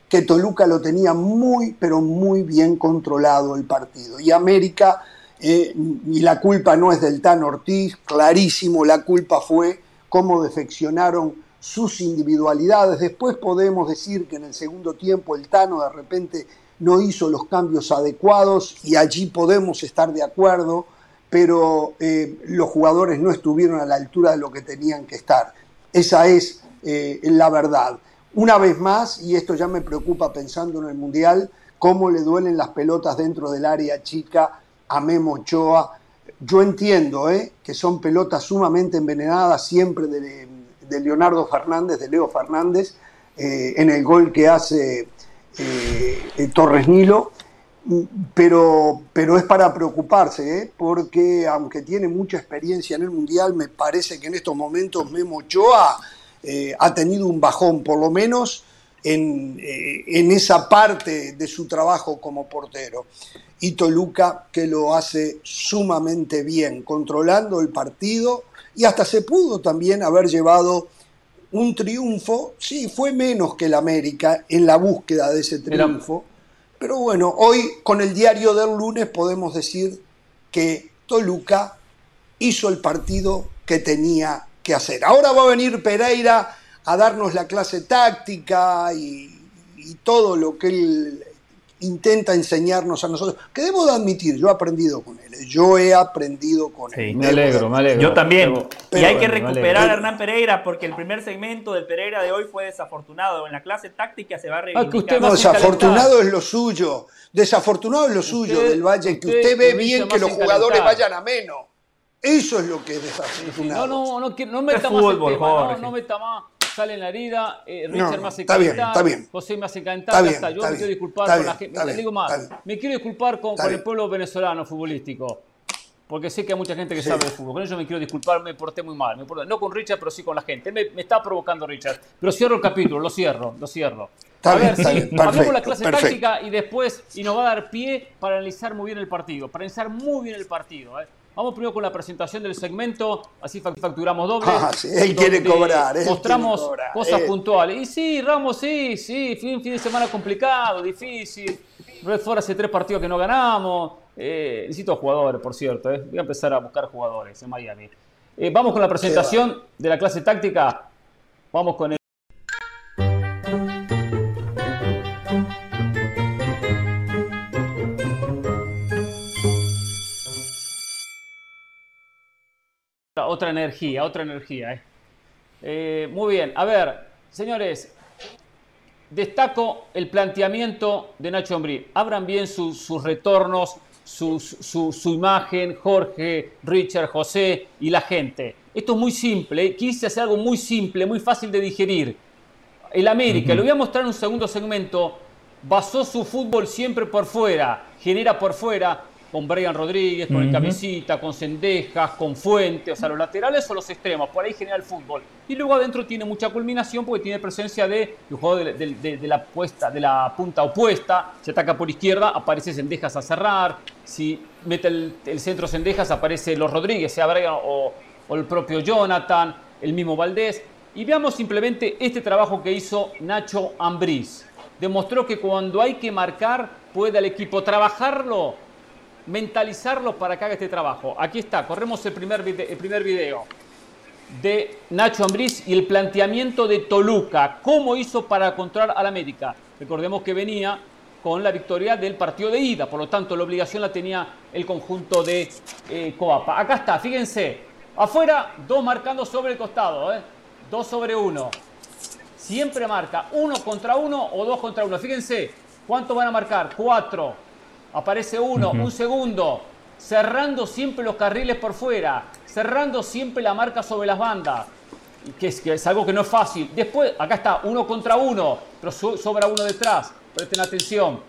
que Toluca lo tenía muy, pero muy bien controlado el partido. Y América, eh, y la culpa no es del Tan Ortiz, clarísimo, la culpa fue cómo defeccionaron sus individualidades. Después podemos decir que en el segundo tiempo el Tano de repente no hizo los cambios adecuados y allí podemos estar de acuerdo, pero eh, los jugadores no estuvieron a la altura de lo que tenían que estar. Esa es eh, la verdad. Una vez más, y esto ya me preocupa pensando en el Mundial, cómo le duelen las pelotas dentro del área chica a Memo Ochoa. Yo entiendo eh, que son pelotas sumamente envenenadas siempre de, de Leonardo Fernández, de Leo Fernández, eh, en el gol que hace eh, Torres Nilo, pero, pero es para preocuparse, ¿eh? porque aunque tiene mucha experiencia en el Mundial, me parece que en estos momentos Memo Ochoa ha tenido un bajón, por lo menos en, en, esa parte de su trabajo como portero. Y Toluca que lo hace sumamente bien, controlando el partido y hasta se pudo también haber llevado un triunfo, sí, fue menos que el América en la búsqueda de ese triunfo, pero bueno, hoy con el diario del lunes podemos decir que Toluca hizo el partido que tenía que hacer. Ahora va a venir Pereira a darnos la clase táctica y, y todo lo que él intenta enseñarnos a nosotros, que debo de admitir, yo he aprendido con él, yo he aprendido con él. Me alegro, me alegro. Yo también. y hay que recuperar a Hernán Pereira porque el primer segmento del Pereira de hoy fue desafortunado. En la clase táctica se va a ah, reivindicar. no, desafortunado es lo suyo. Desafortunado es lo suyo del Valle, que usted, ve bien que los jugadores vayan a menos. Eso es lo que es desafortunado. No, no, no, no, no meta más el tema, no, no meta más sale en la herida, eh, Richard me hace está bien, está bien. José me hace cantar, está yo me quiero disculpar con la gente. Me digo más, me quiero disculpar con, el pueblo venezolano futbolístico. Porque sé que hay mucha gente que sabe de fútbol. Con ellos me quiero disculpar, me porté muy mal. no con Richard, pero sí con la gente. Me, me, está provocando Richard. Pero cierro el capítulo, lo cierro, lo cierro. a ver, sí, hablemos la clase táctica y después y nos va a dar pie para analizar muy bien el partido. Para analizar muy bien el partido. ¿eh? Vamos primero con la presentación del segmento, así facturamos doble. Ah, sí, él quiere cobrar. mostramos cosas puntuales. Y sí, Ramos, sí, sí, fin, fin de semana complicado, difícil. Redford hace tres partidos que no ganamos. Eh, necesito jugadores, por cierto. Eh. Voy a empezar a buscar jugadores en Miami. Eh, vamos con la presentación de la clase táctica. Vamos con el. Otra energía, otra energía. muy bien, a ver, señores, destaco el planteamiento de Nacho Ambrí. Abran bien sus retornos, su, imagen, Jorge, Richard, José y la gente. Esto es muy simple, quise hacer algo muy simple, muy fácil de digerir. El América, lo voy a mostrar en un segundo segmento, basó su fútbol siempre por fuera, genera por fuera, con Brian Rodríguez, con el Camisita, con Cendejas, con Fuente, o sea, los laterales o los extremos, por ahí genera el fútbol. Y luego adentro tiene mucha culminación porque tiene presencia de, jugador de, la, puesta, de la punta opuesta, se ataca por izquierda, aparece Cendejas a cerrar, si mete el, centro Cendejas aparece los Rodríguez, sea Brian o, o el propio Jonathan, el mismo Valdés. Y veamos simplemente este trabajo que hizo Nacho Ambriz. Demostró que cuando hay que marcar, puede el equipo trabajarlo mentalizarlo para que haga este trabajo. Aquí está, corremos el primer, video, el primer video de Nacho Ambriz y el planteamiento de Toluca. ¿Cómo hizo para controlar al América? Recordemos que venía con la victoria del partido de ida, por lo tanto la obligación la tenía el conjunto de eh, Coapa. Acá está, fíjense, afuera dos marcando sobre el costado, ¿eh? dos sobre uno. Siempre marca uno contra uno o dos contra uno. Fíjense, ¿cuánto van a marcar? Cuatro aparece uno, un segundo, cerrando siempre los carriles por fuera, cerrando siempre la marca sobre las bandas, que es, que es algo que no es fácil. Después, acá está, uno contra uno, pero sobra uno detrás, presten atención.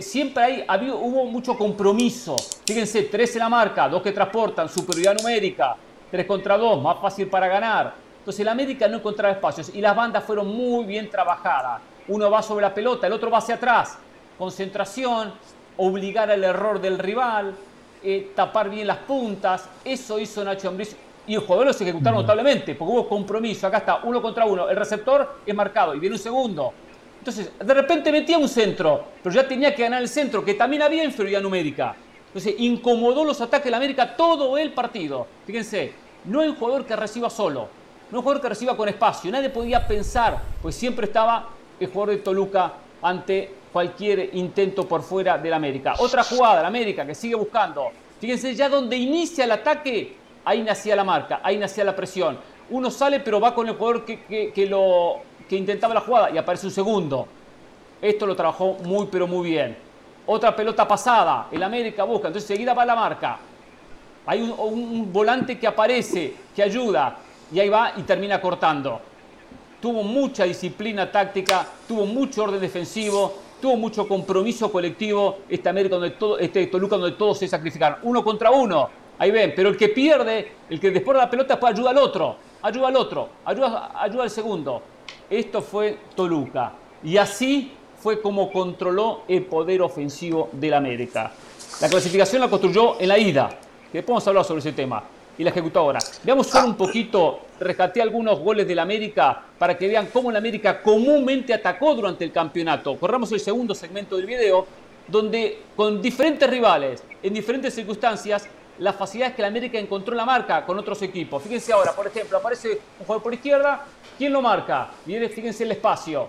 Siempre ahí había, hubo mucho compromiso. Fíjense, tres en la marca, dos que transportan, superioridad numérica, tres contra dos, más fácil para ganar. Entonces la América no encontraba espacios y las bandas fueron muy bien trabajadas. Uno va sobre la pelota, el otro va hacia atrás. Concentración, obligar al error del rival, eh, tapar bien las puntas. Eso hizo Nacho Ambriz y los jugadores se ejecutaron notablemente porque hubo compromiso. Acá está, uno contra uno. El receptor es marcado y viene un segundo. Entonces, de repente metía un centro, pero ya tenía que ganar el centro, que también había inferioridad numérica. Entonces, incomodó los ataques de la América todo el partido. Fíjense, no hay un jugador que reciba solo, no hay un jugador que reciba con espacio. Nadie podía pensar, pues siempre estaba el jugador de Toluca ante cualquier intento por fuera del América. Otra jugada, la América que sigue buscando. Fíjense ya donde inicia el ataque, ahí nacía la marca, ahí nacía la presión. Uno sale pero va con el jugador que, lo, que intentaba la jugada y aparece un segundo. Esto lo trabajó muy pero muy bien. Otra pelota pasada, el América busca, entonces seguida va la marca. Hay un volante que aparece, que ayuda, y ahí va y termina cortando. Tuvo mucha disciplina táctica, tuvo mucho orden defensivo, tuvo mucho compromiso colectivo este América donde todo, este Toluca donde todos se sacrificaron, uno contra uno. Ahí ven, pero el que pierde, el que después de la pelota después ayuda al otro, ayuda al otro, ayuda, ayuda al segundo. Esto fue Toluca. Y así fue como controló el poder ofensivo del América. La clasificación la construyó en la ida, que después vamos a hablar sobre ese tema y la ejecutó Veamos solo un poquito, rescaté algunos goles del América para que vean cómo el América comúnmente atacó durante el campeonato. Corramos el segundo segmento del video, donde con diferentes rivales, en diferentes circunstancias, las facilidades que el América encontró en la marca con otros equipos. Fíjense ahora, por ejemplo, aparece un jugador por izquierda, ¿quién lo marca? Fíjense el espacio.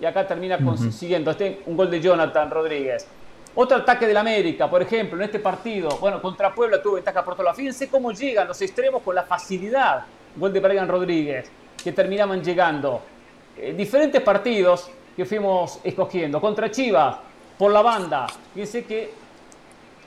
Y acá termina consiguiendo este, un gol de Jonathan Rodríguez. Otro ataque del América, por ejemplo, en este partido, bueno, contra Puebla tuvo ventaja por toda la Fíjense cómo llegan los extremos con la facilidad. Gol de Brian Rodríguez, que terminaban llegando. Eh, diferentes partidos que fuimos escogiendo. Contra Chivas, por la banda. Fíjense que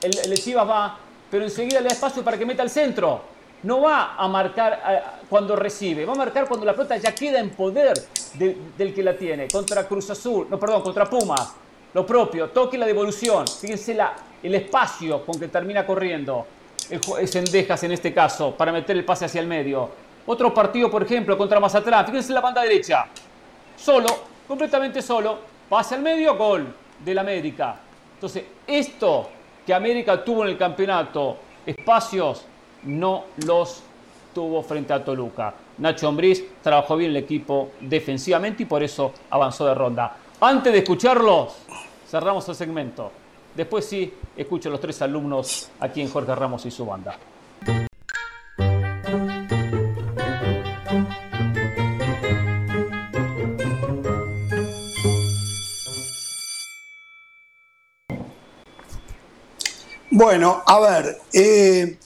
el, Chivas va, pero enseguida le da espacio para que meta al centro. No va a marcar eh, cuando recibe, va a marcar cuando la pelota ya queda en poder del que la tiene. Contra Cruz Azul, no, perdón, contra Pumas lo propio, toque la devolución. Fíjense la, el espacio con que termina corriendo Sendejas en este caso para meter el pase hacia el medio. Otro partido, por ejemplo, contra Mazatlán. Fíjense la banda derecha. Solo, completamente solo. Pase al medio, gol del América. Entonces, esto que América tuvo en el campeonato espacios no los tuvo frente a Toluca. Nacho Ambriz trabajó bien el equipo defensivamente y por eso avanzó de ronda. Antes de escucharlos, cerramos el segmento. Después sí, escucho a los tres alumnos aquí en Jorge Ramos y su banda. Bueno, a ver, eh,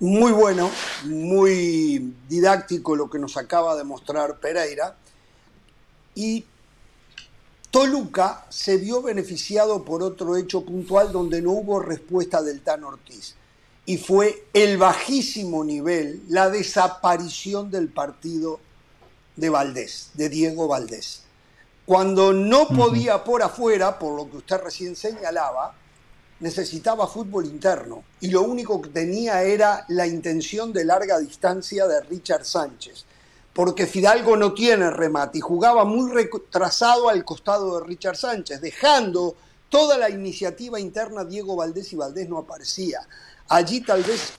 muy bueno, muy didáctico lo que nos acaba de mostrar Pereira. Y Toluca se vio beneficiado por otro hecho puntual donde no hubo respuesta del Tan Ortiz. Y fue el bajísimo nivel, la desaparición del partido de Valdés, de Diego Valdés. Cuando no podía por afuera, por lo que usted recién señalaba, necesitaba fútbol interno y lo único que tenía era la intención de larga distancia de Richard Sánchez, porque Fidalgo no tiene remate y jugaba muy retrasado al costado de Richard Sánchez, dejando toda la iniciativa interna Diego Valdés y Valdés no aparecía. Allí tal vez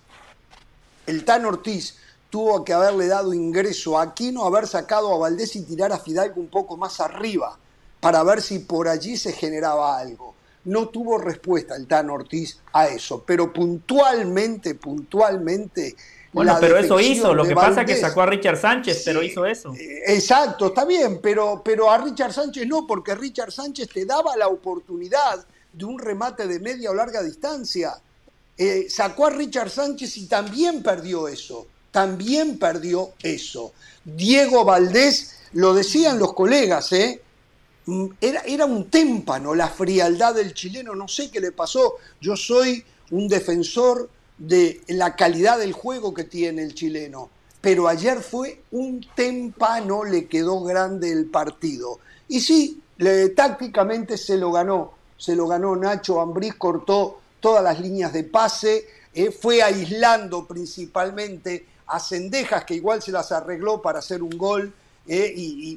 el Tan Ortiz tuvo que haberle dado ingreso a Aquino, haber sacado a Valdés y tirar a Fidalgo un poco más arriba para ver si por allí se generaba algo no tuvo respuesta el Tan Ortiz a eso, pero puntualmente, puntualmente... Bueno, pero eso hizo, lo que pasa es que sacó a Richard Sánchez, pero hizo eso. Eh, exacto, está bien, pero, pero a Richard Sánchez no, porque Richard Sánchez te daba la oportunidad de un remate de media o larga distancia. Eh, sacó a Richard Sánchez y también perdió eso, también perdió eso. Diego Valdés, lo decían los colegas, ¿eh? Mm, era, era un témpano la frialdad del chileno, no sé qué le pasó. Yo soy un defensor de la calidad del juego que tiene el chileno, pero ayer fue un témpano, le quedó grande el partido. Y sí, tácticamente se lo ganó, se lo ganó Nacho Ambriz, cortó todas las líneas de pase, eh, fue aislando principalmente a Cendejas, que igual se las arregló para hacer un gol eh,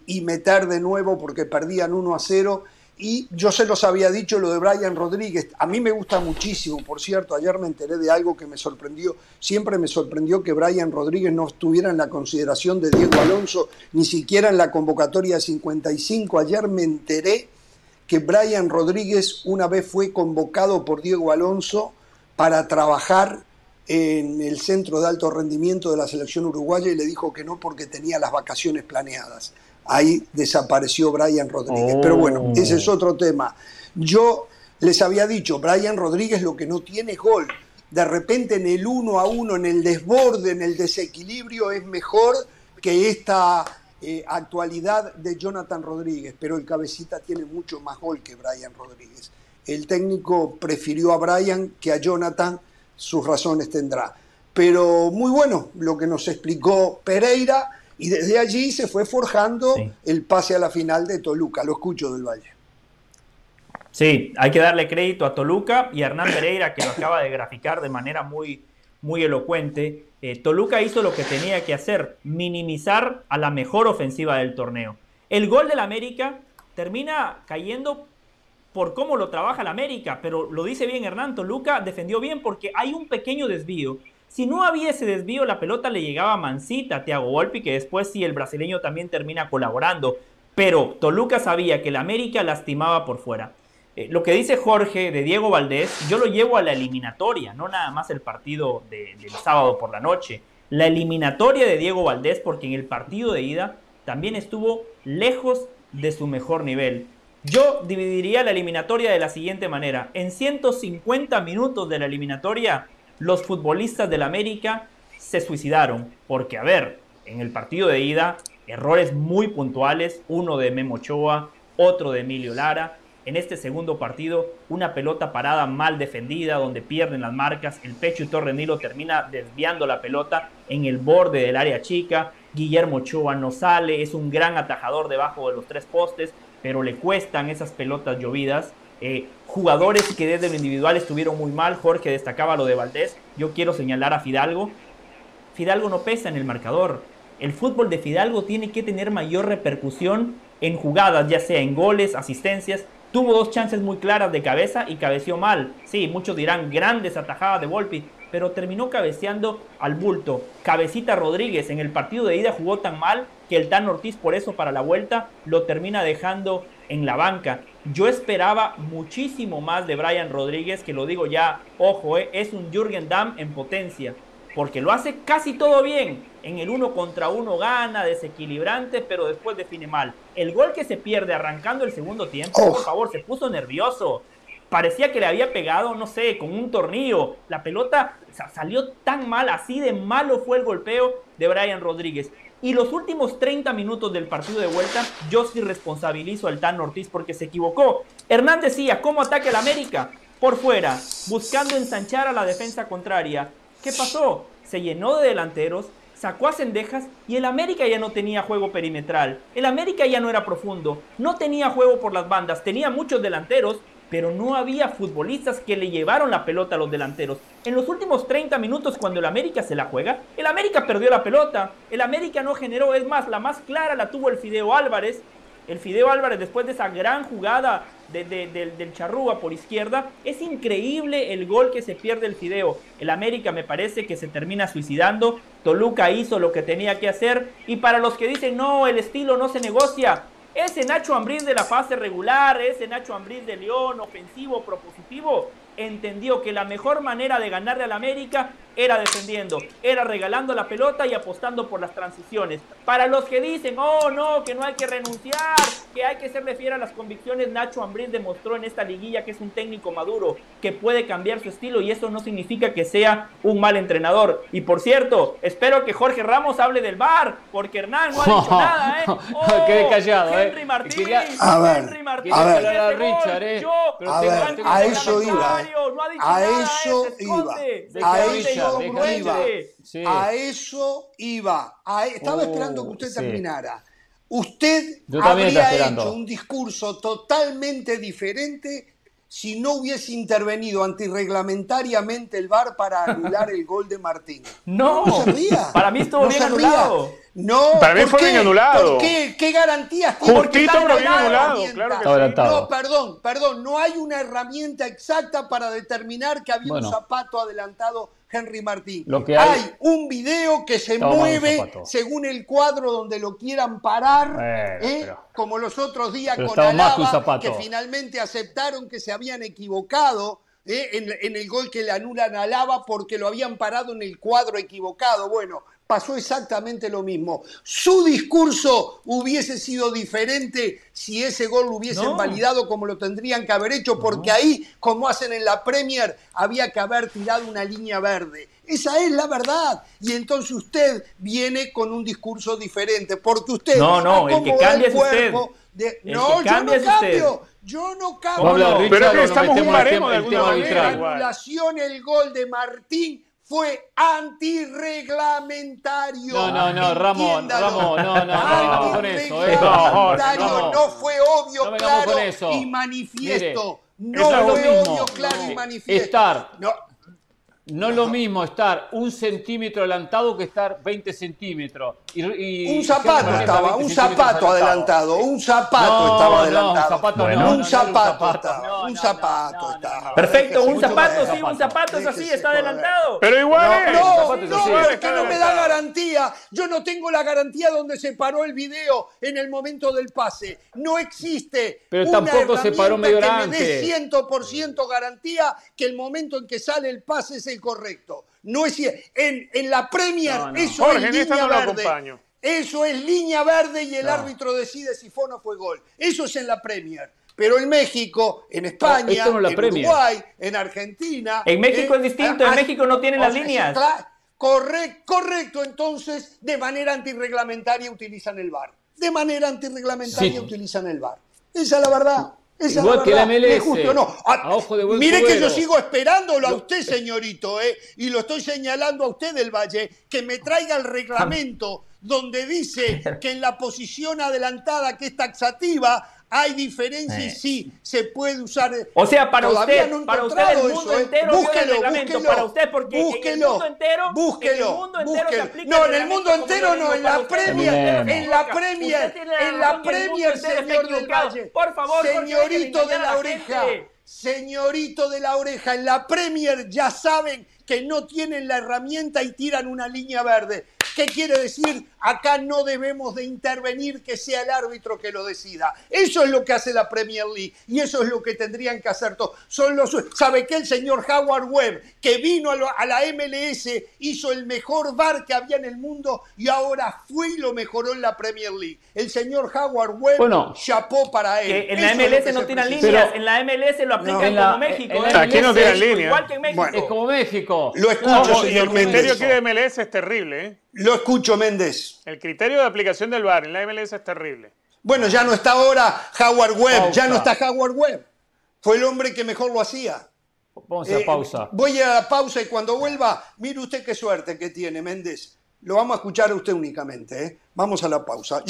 y, meter de nuevo porque perdían 1 a 0. Y yo se los había dicho lo de Brian Rodríguez. A mí me gusta muchísimo, por cierto, ayer me enteré de algo que me sorprendió. Siempre me sorprendió que Brian Rodríguez no estuviera en la consideración de Diego Alonso, ni siquiera en la convocatoria 55. Ayer me enteré que Brian Rodríguez una vez fue convocado por Diego Alonso para trabajar en el centro de alto rendimiento de la selección uruguaya y le dijo que no porque tenía las vacaciones planeadas. Ahí desapareció Brian Rodríguez. Pero bueno, ese es otro tema. Yo les había dicho, Brian Rodríguez lo que no tiene es gol. De repente en el uno a uno, en el desborde, en el desequilibrio, es mejor que esta eh, actualidad de Jonathan Rodríguez. Pero el cabecita tiene mucho más gol que Brian Rodríguez. El técnico prefirió a Brian que a Jonathan sus razones tendrá. Pero muy bueno lo que nos explicó Pereira y desde allí se fue forjando el pase a la final de Toluca. Lo escucho del Valle. Sí, hay que darle crédito a Toluca y a Hernán Pereira que lo acaba de graficar de manera muy, muy elocuente. Eh, Toluca hizo lo que tenía que hacer, minimizar a la mejor ofensiva del torneo. El gol del América termina cayendo por cómo lo trabaja el América, pero lo dice bien Hernán, Toluca defendió bien porque hay un pequeño desvío. Si no había ese desvío, la pelota le llegaba a Mancita, a Thiago Volpi, que después sí el brasileño también termina colaborando. Pero Toluca sabía que el América lastimaba por fuera. Eh, lo que dice Jorge de Diego Valdés, yo lo llevo a la eliminatoria, no nada más el partido del sábado por la noche. La eliminatoria de Diego Valdés, porque en el partido de ida también estuvo lejos de su mejor nivel. Yo dividiría la eliminatoria de la siguiente manera. En 150 minutos de la eliminatoria, los futbolistas del América se suicidaron. Porque, a ver, en el partido de ida, errores muy puntuales, uno de Memo Ochoa, otro de Emilio Lara. En este segundo partido, una pelota parada mal defendida, donde pierden las marcas. El Pecho y Torrenilo termina desviando la pelota en el borde del área chica. Guillermo Ochoa no sale, es un gran atajador debajo de los tres postes pero le cuestan esas pelotas llovidas. Eh, jugadores que desde lo individual estuvieron muy mal, Jorge destacaba lo de Valdés, yo quiero señalar a Fidalgo. Fidalgo no pesa en el marcador. El fútbol de Fidalgo tiene que tener mayor repercusión en jugadas, ya sea en goles, asistencias. Tuvo dos chances muy claras de cabeza y cabeció mal. Sí, muchos dirán grandes atajadas de Volpi, pero terminó cabeceando al bulto. Cabecita Rodríguez en el partido de ida jugó tan mal que el Tan Ortiz por eso para la vuelta lo termina dejando en la banca. Yo esperaba muchísimo más de Brian Rodríguez, que lo digo ya, ojo, eh, es un Jürgen Damm en potencia, porque lo hace casi todo bien. En el uno contra uno gana, desequilibrante, pero después define mal. El gol que se pierde arrancando el segundo tiempo, por favor, se puso nervioso. Parecía que le había pegado, no sé, con un tornillo. La pelota salió tan mal, así de malo fue el golpeo de Brian Rodríguez. Y los últimos 30 minutos del partido de vuelta, yo sí responsabilizo al Tan Ortiz porque se equivocó. Hernán decía, ¿cómo ataque el América? Por fuera, buscando ensanchar a la defensa contraria. ¿Qué pasó? Se llenó de delanteros, sacó a Cendejas y el América ya no tenía juego perimetral. El América ya no era profundo, no tenía juego por las bandas, tenía muchos delanteros, pero no había futbolistas que le llevaron la pelota a los delanteros. En los últimos 30 minutos, cuando el América se la juega, el América perdió la pelota, el América no generó, es más, la más clara la tuvo el Fideo Álvarez. El Fideo Álvarez, después de esa gran jugada del Charrúa por izquierda, es increíble el gol que se pierde el Fideo. El América me parece que se termina suicidando. Toluca hizo lo que tenía que hacer. Y para los que dicen, no, el estilo no se negocia, ese Nacho Ambriz de la fase regular, ese Nacho Ambriz de León, ofensivo, propositivo, entendió que la mejor manera de ganarle al América era defendiendo, era regalando la pelota y apostando por las transiciones. Para los que dicen, oh no, que no hay que renunciar, que hay que serle fiel a las convicciones, Nacho Ambriz demostró en esta liguilla que es un técnico maduro, que puede cambiar su estilo y eso no significa que sea un mal entrenador. Y por cierto, espero que Jorge Ramos hable del bar, porque Hernán no ha dicho nada, ¿eh? Oh, Quedé callado, ¿eh? Henry Martín, a ver, Henry Martín, a ver, a Richard, ¿eh? Yo, a, ver, a eso iba, no ha dicho a nada, eso se iba, esconde, se a esconde iba. Sí. A eso iba. A- estaba Oh, esperando que usted sí. terminara. Usted habría hecho un discurso totalmente diferente si no hubiese intervenido antirreglamentariamente el VAR para anular el gol de Martín. No, No se ría. para mí estuvo No bien ría. anulado. No, Para mí ¿por fue qué? bien anulado. ¿Por qué? ¿Qué garantías tiene? Justito, Porque está pero bien anulado, claro que adelantado. No, perdón, perdón, no hay una herramienta exacta para determinar que había Bueno. un zapato adelantado Henry Martín. Lo que hay- hay un video que se mueve según el cuadro donde lo quieran parar, Bueno, ¿eh? pero- como los otros días pero con Alaba, que finalmente aceptaron que se habían equivocado. ¿eh? En, en el gol que le anulan a Lava porque lo habían parado en el cuadro equivocado. Bueno, pasó exactamente lo mismo. Su discurso hubiese sido diferente si ese gol lo hubiesen No. validado como lo tendrían que haber hecho, porque ahí, como hacen en la Premier, había que haber tirado una línea verde. Esa es la verdad. Y entonces usted viene con un discurso diferente, porque usted No, no, el que cambia es cuerpo de- El No, que yo cambia no es usted. cambio. Yo no cambio. Hablar, Pero es que estamos un el baremo tema- de el alguna manera, La el gol de Martín fue antirreglamentario. No, no, no, Ramón. Ramón, no, no, no vengamos con eso, ¿eh? Antirreglamentario, No, no. no fue obvio, No claro y manifiesto. Mire, no fue obvio, claro y No. manifiesto. Estar. No, es lo mismo estar un centímetro adelantado que estar 20 centímetros. Y, y- un zapato estaba, 20 un zapato adelantado, un zapato No, estaba no, adelantado. un zapato Bueno. no, un estaba, un zapato estaba. Perfecto, un zapato, sí, un zapato es así, está joder. adelantado. Pero igual No, es. no, así. porque no me da garantía. Yo no tengo la garantía donde se paró el video en el momento del pase. No existe. Pero una tampoco se paró medio que me dé antes. 100% garantía que el momento en que sale el pase es el correcto. No es en, en la Premier No, no. eso Jorge, es línea verde. acompaño. Eso es línea verde y el árbitro decide si fue o no fue gol. Eso es en la Premier. Pero en México, en España, en Premier. Uruguay, en Argentina. En México eh, es distinto, en ah, México no tienen las sea, líneas. cla- corre- correcto, entonces, de manera antirreglamentaria utilizan el VAR. De manera antirreglamentaria Sí. utilizan el VAR. Esa es la verdad. Esa Igual es que la la verdad. ¿Le MLS. guste o no? Ah, A ojo de buen Mire que yo sigo esperándolo a usted, señorito, ¿eh? y lo estoy señalando a usted del Valle, que me traiga el reglamento donde dice que en la posición adelantada que es taxativa hay diferencia y Eh. sí se puede usar. O sea, para Todavía usted, no para usted el encontrado mundo eso, ¿eh? entero el Búsquelo, búsquelo, para usted, porque en el búsquelo, mundo entero, búsquelo, en el mundo entero se búsquelo. aplica No, en el mundo entero no, en la Premier, entero en se la. Premier, en la Premier, entero señor del. Valle. Por favor, señorito de la la oreja, señorito de la oreja, en la Premier ya saben que no tienen la herramienta y tiran una línea verde. ¿Qué quiere decir? Acá no debemos de intervenir, que sea el árbitro que lo decida. Eso es lo que hace la Premier League y eso es lo que tendrían que hacer todos. Son los, ¿Sabe qué? El señor Howard Webb, que vino a, la MLS, hizo el mejor bar que había en el mundo y ahora fue y lo mejoró en la Premier League. El señor Howard Webb bueno, chapó para él. en la MLS no tienen líneas, en la MLS lo aplican como México. Aquí no tienen líneas. Igual que en México. es como México. Lo escucho, y el criterio aquí de MLS es terrible, ¿eh? Lo escucho, Méndez. El criterio de aplicación del VAR en la MLS es terrible. Bueno, ya no está ahora Howard Webb, ya no está Howard Webb. Fue el hombre que mejor lo hacía. Vamos a eh, pausa. Voy a la pausa y cuando vuelva, mire usted qué suerte que tiene, Méndez. Lo vamos a escuchar a usted únicamente. ¿eh? Vamos a la pausa.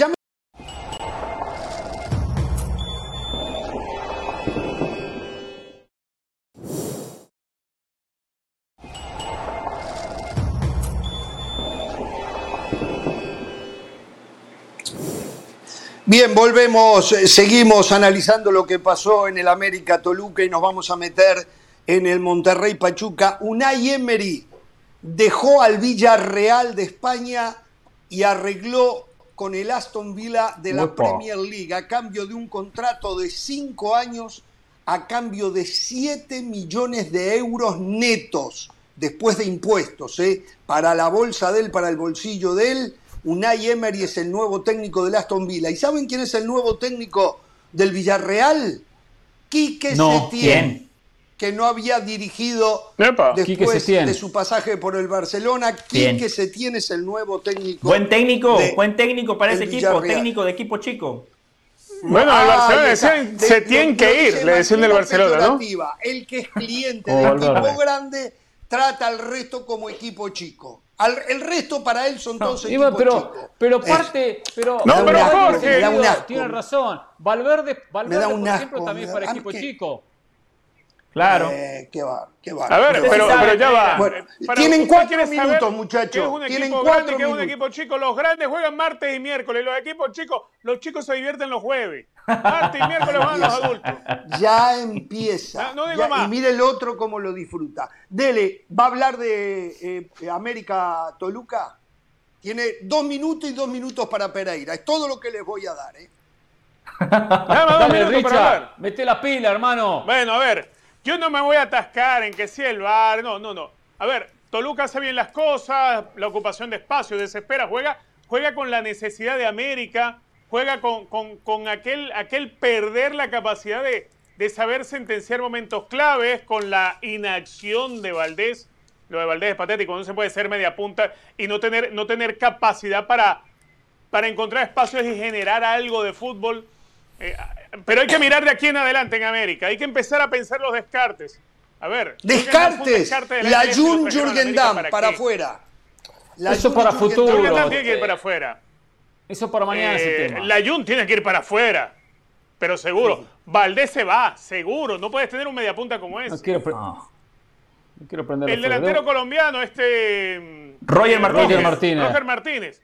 Bien, volvemos, eh, seguimos analizando lo que pasó en el América Toluca y nos vamos a meter en el Monterrey Pachuca. Unai Emery dejó al Villarreal de España y arregló con el Aston Villa de la Premier League a cambio de un contrato de cinco años, a cambio de 7 millones de euros netos después de impuestos, ¿eh? para la bolsa de él, para el bolsillo de él Unai Emery es el nuevo técnico del Aston Villa. ¿Y saben quién es el nuevo técnico del Villarreal? Quique Setién. Que no había dirigido después de su pasaje por el Barcelona. Quique Setién es el nuevo técnico. Buen técnico, buen técnico para ese equipo, técnico de equipo chico. Bueno, el Barcelona decían, se tiene que ir, le decían del Barcelona, ¿no? El que es cliente del equipo grande trata al resto como equipo chico el resto para él son todos equipos pero, chicos. Pero parte, pero, no, pero Jorge, tiene razón. Valverde, Valverde por ejemplo, también es para equipo chico. Claro. Eh, qué va, qué va. A ver, pero, pero, ya va. tienen cuatro minutos, muchachos. tienen cuatro que es un equipo chico. Los grandes juegan martes y miércoles. Los equipos chicos, los chicos se divierten los jueves. Martes y miércoles van los adultos. Ya empieza. No, digo más. Y mire el otro cómo lo disfruta. Dele, ¿va a hablar de eh, América Toluca? Tiene dos minutos y dos minutos para Pereira. Es todo lo que les voy a dar, ¿eh? Dame, Richard, mete la pila, hermano. Bueno, a ver. Yo no me voy a atascar en que sea el bar, no, no, no. A ver, Toluca hace bien las cosas, la ocupación de espacio, desespera, juega, juega con la necesidad de América, juega con, con, aquel, aquel perder la capacidad de, de, saber sentenciar momentos claves, con la inacción de Valdés. Lo de Valdés es patético, no se puede ser media punta y no tener, no tener capacidad para, para encontrar espacios y generar algo de fútbol. Eh, pero hay que mirar de aquí en adelante en América. Hay que empezar a pensar los descartes. A ver. Descartes. la Jun Jürgen Damm para, afuera. Eso para futuro. Jürgen Damm tiene que ir para afuera. Eso para mañana. Eh, la Jun tiene que ir para afuera. Pero seguro. Valdés se va, seguro. No puedes tener un mediapunta como ese. No quiero, no. quiero prender El delantero colombiano, este. Roger Martínez. Roger Martínez. Roger Martínez.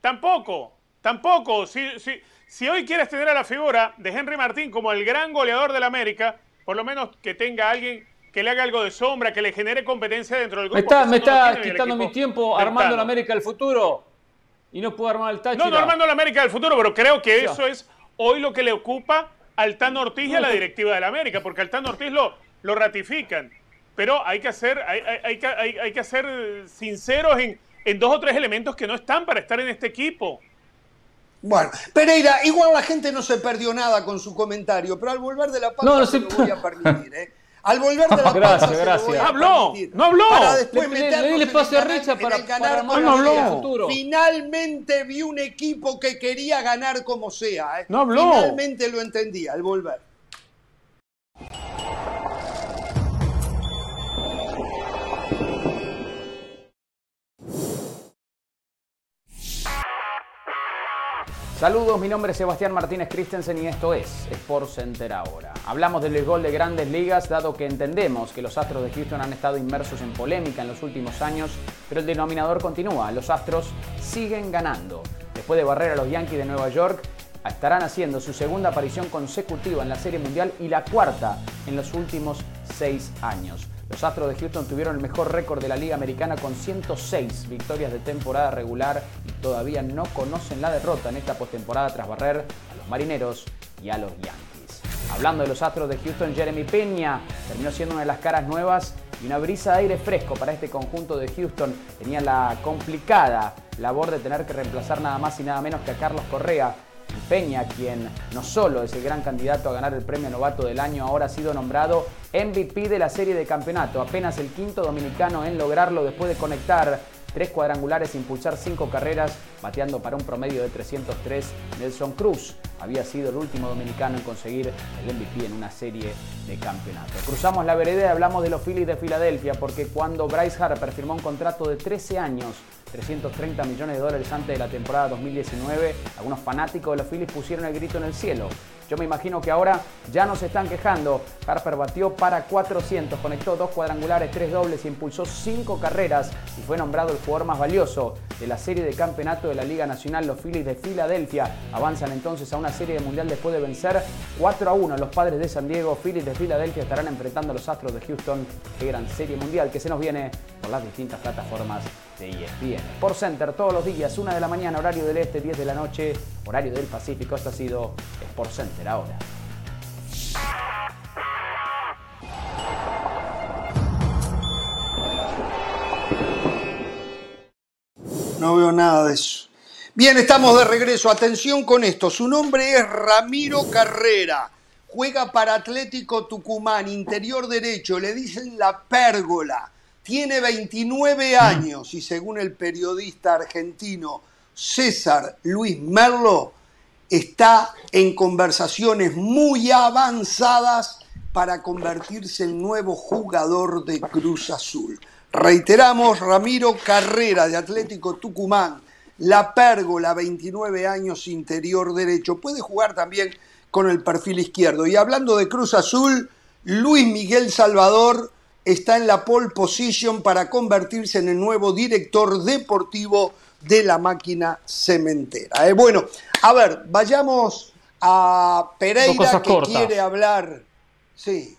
Tampoco. Tampoco. Si, si, si hoy quieres tener a la figura de Henry Martín como el gran goleador del América, por lo menos que tenga alguien que le haga algo de sombra, que le genere competencia dentro del grupo. Me está, quitando mi tiempo armando la América del futuro y no puedo armar el Táchira. No, no armando la América del futuro, pero creo que eso es hoy lo que le ocupa al Tan Ortiz y a la directiva de la América, porque al Tan Ortiz lo, lo ratifican. Pero hay que hacer, hay, hay, hay, que ser sinceros en, en dos o tres elementos que no están para estar en este equipo. Bueno, Pereira, igual la gente no se perdió nada con su comentario, pero al volver de la pausa no, se lo voy a permitir, ¿eh? Al volver de la pausa gracias, gracias. no habló, no habló. Para después le, le, le pase a Richa para, para, no habló. Finalmente vi un equipo que quería ganar como sea. ¿eh? No habló. Finalmente lo entendí al volver. Saludos, mi nombre es Sebastián Martínez Christensen y esto es Sports Center ahora. Hablamos del gol de grandes ligas dado que entendemos que los Astros de Houston han estado inmersos en polémica en los últimos años, pero el denominador continúa, los Astros siguen ganando. Después de barrer a los Yankees de Nueva York, estarán haciendo su segunda aparición consecutiva en la Serie Mundial y la cuarta en los últimos seis años. Los Astros de Houston tuvieron el mejor récord de la Liga Americana con 106 victorias de temporada regular y todavía no conocen la derrota en esta postemporada tras barrer a los Marineros y a los Yankees. Hablando de los Astros de Houston, Jeremy Peña terminó siendo una de las caras nuevas y una brisa de aire fresco para este conjunto de Houston. Tenía la complicada labor de tener que reemplazar nada más y nada menos que a Carlos Correa, Peña, quien no solo es el gran candidato a ganar el premio novato del año, ahora ha sido nombrado MVP de la serie de campeonato, apenas el quinto dominicano en lograrlo después de conectar tres cuadrangulares e impulsar cinco carreras, bateando para un promedio de 303. Nelson Cruz había sido el último dominicano en conseguir el MVP en una serie de campeonato. Cruzamos la vereda y hablamos de los Phillies de Filadelfia, porque cuando Bryce Harper firmó un contrato de 13 años 330 millones de dólares antes de la temporada 2019, algunos fanáticos de los Phillies pusieron el grito en el cielo. Yo me imagino que ahora ya no se están quejando. Harper batió para 400, conectó dos cuadrangulares, tres dobles impulsó cinco carreras y fue nombrado el jugador más valioso de la serie de campeonato de la Liga Nacional. Los Phillies de Filadelfia avanzan entonces a una serie de mundial después de vencer 4 a 1 los padres de San Diego. Phillies de Filadelfia estarán enfrentando a los Astros de Houston. Qué gran serie mundial que se nos viene por las distintas plataformas de ESPN. Por Center todos los días, 1 de la mañana, horario del este, 10 de la noche, horario del Pacífico. Esto ha sido Sport Center ahora. No veo nada de eso. Bien, estamos de regreso. Atención con esto. Su nombre es Ramiro Carrera. Juega para Atlético Tucumán, interior derecho. Le dicen la pérgola tiene 29 años y según el periodista argentino César Luis Merlo, está en conversaciones muy avanzadas para convertirse en nuevo jugador de Cruz Azul. Reiteramos, Ramiro Carrera de Atlético Tucumán, La Pérgola, 29 años, interior derecho. Puede jugar también con el perfil izquierdo. Y hablando de Cruz Azul, Luis Miguel Salvador está en la pole position para convertirse en el nuevo director deportivo de la máquina cementera. Eh, bueno, a ver, vayamos a Pereira que quiere hablar. Sí.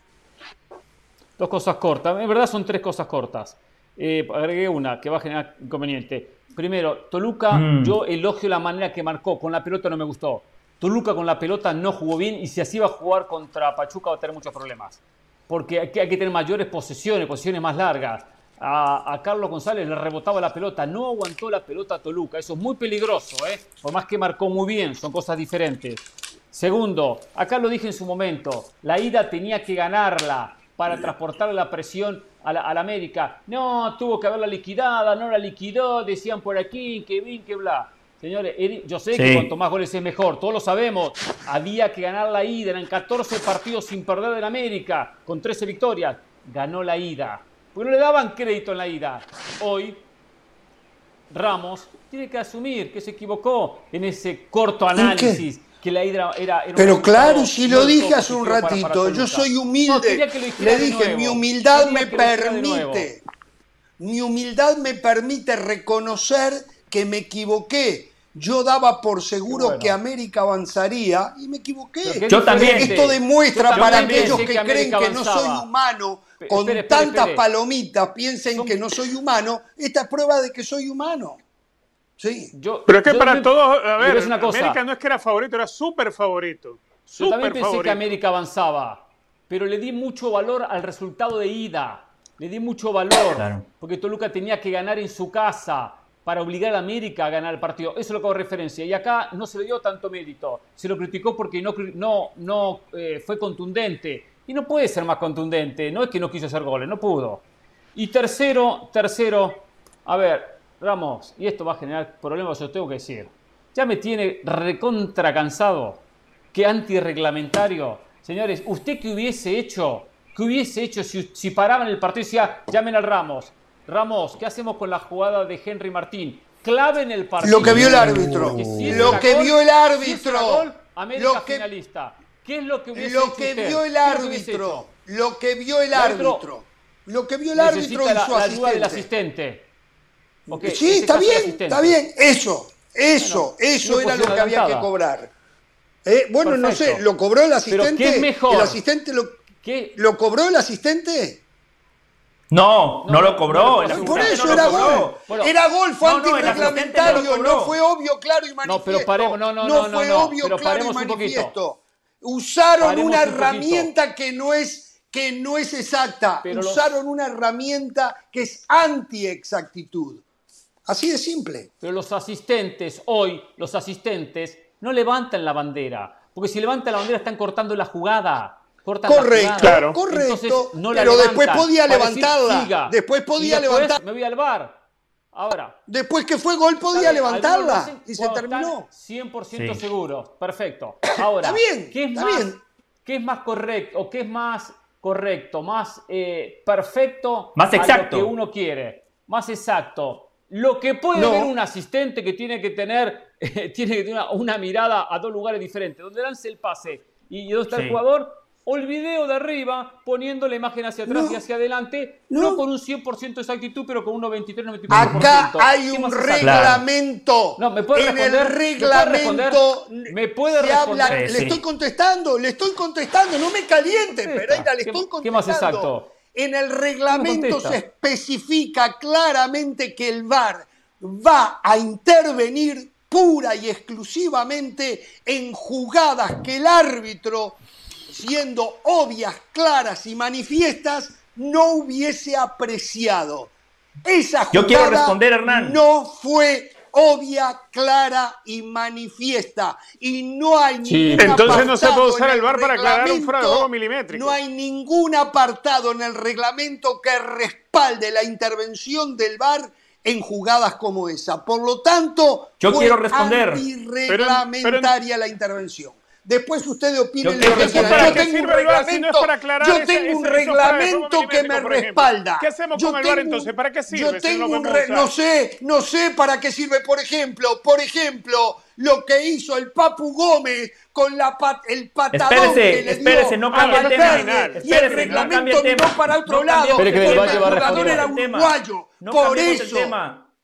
Dos cosas cortas. En verdad son tres cosas cortas. Eh, agregué una que va a generar inconveniente. Primero, Toluca, mm. yo elogio la manera que marcó. Con la pelota no me gustó. Toluca con la pelota no jugó bien y si así va a jugar contra Pachuca va a tener muchos problemas porque hay que, tener mayores posesiones, posiciones más largas. A, Carlos González le rebotaba la pelota, no aguantó la pelota a Toluca, eso es muy peligroso, ¿eh? por más que marcó muy bien, son cosas diferentes. Segundo, acá lo dije en su momento, la ida tenía que ganarla para transportar la presión a la, América. No, tuvo que haberla liquidada, no la liquidó, decían por aquí, que bien, que bla. Señores, yo sé que cuanto más goles es mejor, todos lo sabemos. Había que ganar la ida, eran 14 partidos sin perder en América, con 13 victorias. Ganó la ida. Porque no le daban crédito en la ida. Hoy, Ramos tiene que asumir que se equivocó en ese corto análisis. Que la ida era, Pero claro, si lo dije hace un ratito, yo soy humilde. le dije, mi humildad me permite, mi humildad me permite reconocer que me equivoqué yo daba por seguro que América avanzaría y me equivoqué. Yo también. Esto demuestra para aquellos que, creen que no soy humano, con tantas palomitas piensen que no soy humano, esta es prueba de que soy humano. Sí. Pero es que para todos, a ver, América no es que era favorito, era súper favorito. Yo también pensé que América avanzaba, pero le di mucho valor al resultado de ida. Le di mucho valor, porque Toluca tenía que ganar en su casa para obligar a América a ganar el partido. Eso es lo que hago referencia. Y acá no se le dio tanto mérito. Se lo criticó porque no, no, no eh, fue contundente. Y no puede ser más contundente. No es que no quiso hacer goles, no pudo. Y tercero, tercero, a ver, Ramos, y esto va a generar problemas, yo tengo que decir. Ya me tiene recontra cansado. Qué antirreglamentario. Señores, ¿usted qué hubiese hecho? ¿Qué hubiese hecho si, si paraban el partido y decía, llamen al Ramos? Ramos, ¿qué hacemos con la jugada de Henry Martín? Clave en el partido. Lo que vio el árbitro. lo que vio el árbitro. lo que, finalista. ¿Qué es lo que hubiese Lo que vio el árbitro. Lo que vio el árbitro. Lo que vio el árbitro y su ayuda del asistente. sí, está bien, está bien. Eso, eso, eso era lo que había que cobrar. Eh, bueno, no sé, ¿lo cobró el asistente? ¿Pero qué es mejor? ¿El asistente lo, ¿Lo cobró el asistente? No, no, lo cobró. por eso era gol. era gol, fue antirreglamentario, no, fue obvio, claro y manifiesto. No, pero paremos, no, no, no, fue obvio, claro y manifiesto. Usaron una herramienta que no es que no es exacta. Usaron una herramienta que es anti-exactitud. Así de simple. Pero los asistentes, hoy, los asistentes no levantan la bandera. Porque si levantan la bandera están cortando la jugada correcto, correcto. pero después podía levantarla. después podía levantarla. Me voy al bar. Ahora. Después que fue gol podía levantarla y se terminó. 100% seguro. Perfecto. Ahora, está bien, ¿qué, es más, ¿qué es más correcto o qué es más correcto, más eh, perfecto más exacto. A lo que uno quiere? Más exacto. Lo que puede ver un asistente que tiene que tener, tiene que tener una, mirada a dos lugares diferentes, donde lance el pase y donde está el jugador, o el video de arriba poniendo la imagen hacia atrás y hacia adelante, no, con un 100% de exactitud, pero con un 93, 94%. Acá hay un reglamento. No, ¿me puede en el reglamento ¿Me puede responder? le estoy contestando, le estoy contestando, no me caliente, Pereira, le estoy contestando. ¿Qué más exacto? En el reglamento se especifica claramente que el VAR va a intervenir pura y exclusivamente en jugadas que el árbitro siendo obvias, claras y manifiestas, no hubiese apreciado. Esa jugada Yo quiero responder, Hernán. no fue obvia, clara y manifiesta. Y no hay sí. Entonces no se puede usar el bar para aclarar un fuera de juego milimétrico. No hay ningún apartado en el reglamento que respalde la intervención del bar en jugadas como esa. Por lo tanto, yo quiero responder. Reglamentaria la intervención. Después ustedes opinen lo que Yo tengo un reglamento, yo tengo un reglamento que me respalda. ¿Qué hacemos con el VAR entonces? ¿Para qué sirve? Yo tengo un no sé, no sé para qué sirve. Por ejemplo, por ejemplo, lo que hizo el Papu Gómez con la el patadón espérese, que le espérese, dio no cambie el tema. y el reglamento no miró para otro lado. Porque el jugador era uruguayo. por eso.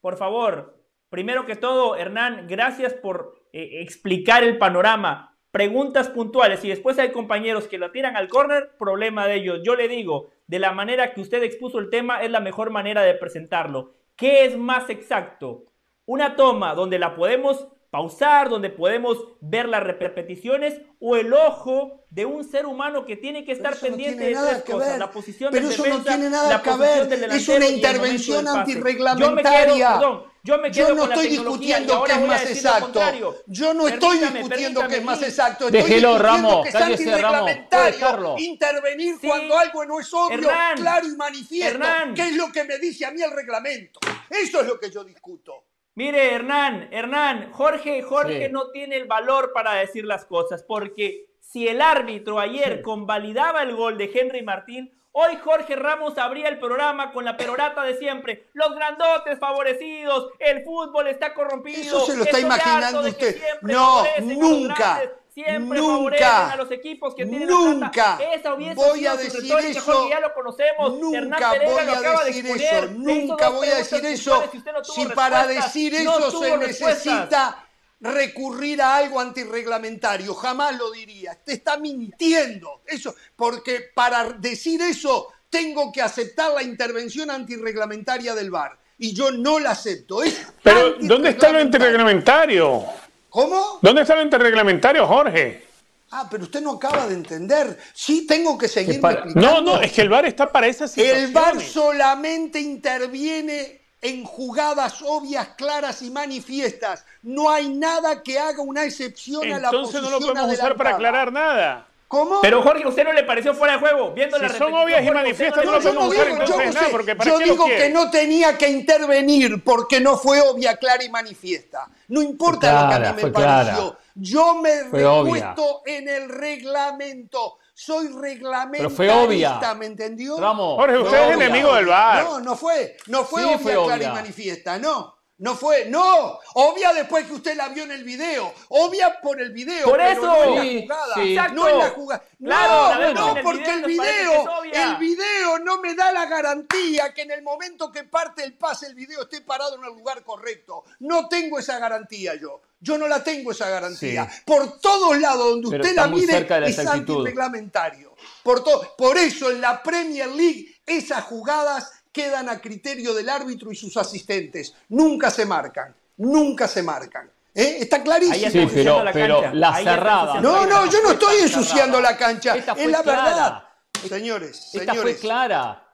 Por favor, primero que todo, Hernán, gracias por eh, explicar el panorama preguntas puntuales y después hay compañeros que la tiran al córner, problema de ellos. Yo le digo, de la manera que usted expuso el tema es la mejor manera de presentarlo. ¿Qué es más exacto? Una toma donde la podemos pausar, donde podemos ver las repeticiones o el ojo de un ser humano que tiene que estar pendiente de tres cosas, la posición Pero del eso defensa, no tiene nada que ver, es una intervención antirreglamentaria. Yo, me quedo, yo no estoy discutiendo que es más exacto. Yo no estoy discutiendo que es más exacto. Estoy Déjelo, Ramos, que es antirreglamentario intervenir cuando algo no es obvio, claro y manifiesto. ¿Qué es lo que me dice a mí el reglamento? Eso es lo que yo discuto. Mire, Hernán, Hernán, Jorge, Jorge no tiene el valor para decir las cosas, porque si el árbitro ayer convalidaba el gol de Henry Martín, hoy Jorge Ramos abría el programa con la perorata de siempre. Los grandotes favorecidos, el fútbol está corrompido. Eso se lo está imaginando usted. No, nunca. Siempre nunca, a los equipos que tienen nunca Esa hubiese voy a decir eso, Jorge, ya lo conocemos. Nunca voy a decir eso. Nunca voy a decir eso. Si, para decir eso se necesita recurrir a algo antirreglamentario, jamás lo diría. Te está mintiendo. Eso, porque para decir eso tengo que aceptar la intervención antirreglamentaria del VAR y yo no la acepto. Pero ¿dónde está lo antirreglamentario? ¿Cómo? ¿Dónde está el interreglamentario, Jorge? Ah, pero usted no acaba de entender. Sí, tengo que seguir explicando. No, no, es que el VAR está para esas situaciones. El VAR solamente interviene en jugadas obvias, claras y manifiestas. No hay nada que haga una excepción a la posición Entonces no lo podemos usar para aclarar nada. ¿Cómo? Pero Jorge, ¿a usted no le pareció fuera de juego? Viendo si son obvias y manifiestas, no, lo podemos usar entonces nada, porque ¿para Yo digo que no tenía que intervenir porque no fue obvia, clara y manifiesta. No importa lo que a mí me pareció. Yo me repuesto en el reglamento. Soy reglamento. fue obvia. ¿me entendió? Jorge, usted es enemigo del bar. No, no fue. No fue obvia, clara y manifiesta, no. No fue, no, obvia después que usted la vio en el video, obvia por el video, por eso, no en la jugada, no en la jugada. no, no, porque el video, el video no me da la garantía que en el momento que parte el pase el video esté parado en el lugar correcto. No tengo esa garantía yo. Yo no la tengo esa garantía. Por todos lados donde usted la mire es antirreglamentario. Por, por eso en la Premier League esas jugadas quedan a criterio del árbitro y sus asistentes. Nunca se marcan, nunca se marcan. ¿Eh? Está clarísimo. Sí, pero, la, pero la cerrada. No, no, yo no estoy ensuciando la cancha. es la verdad. Señores, Esta fue clara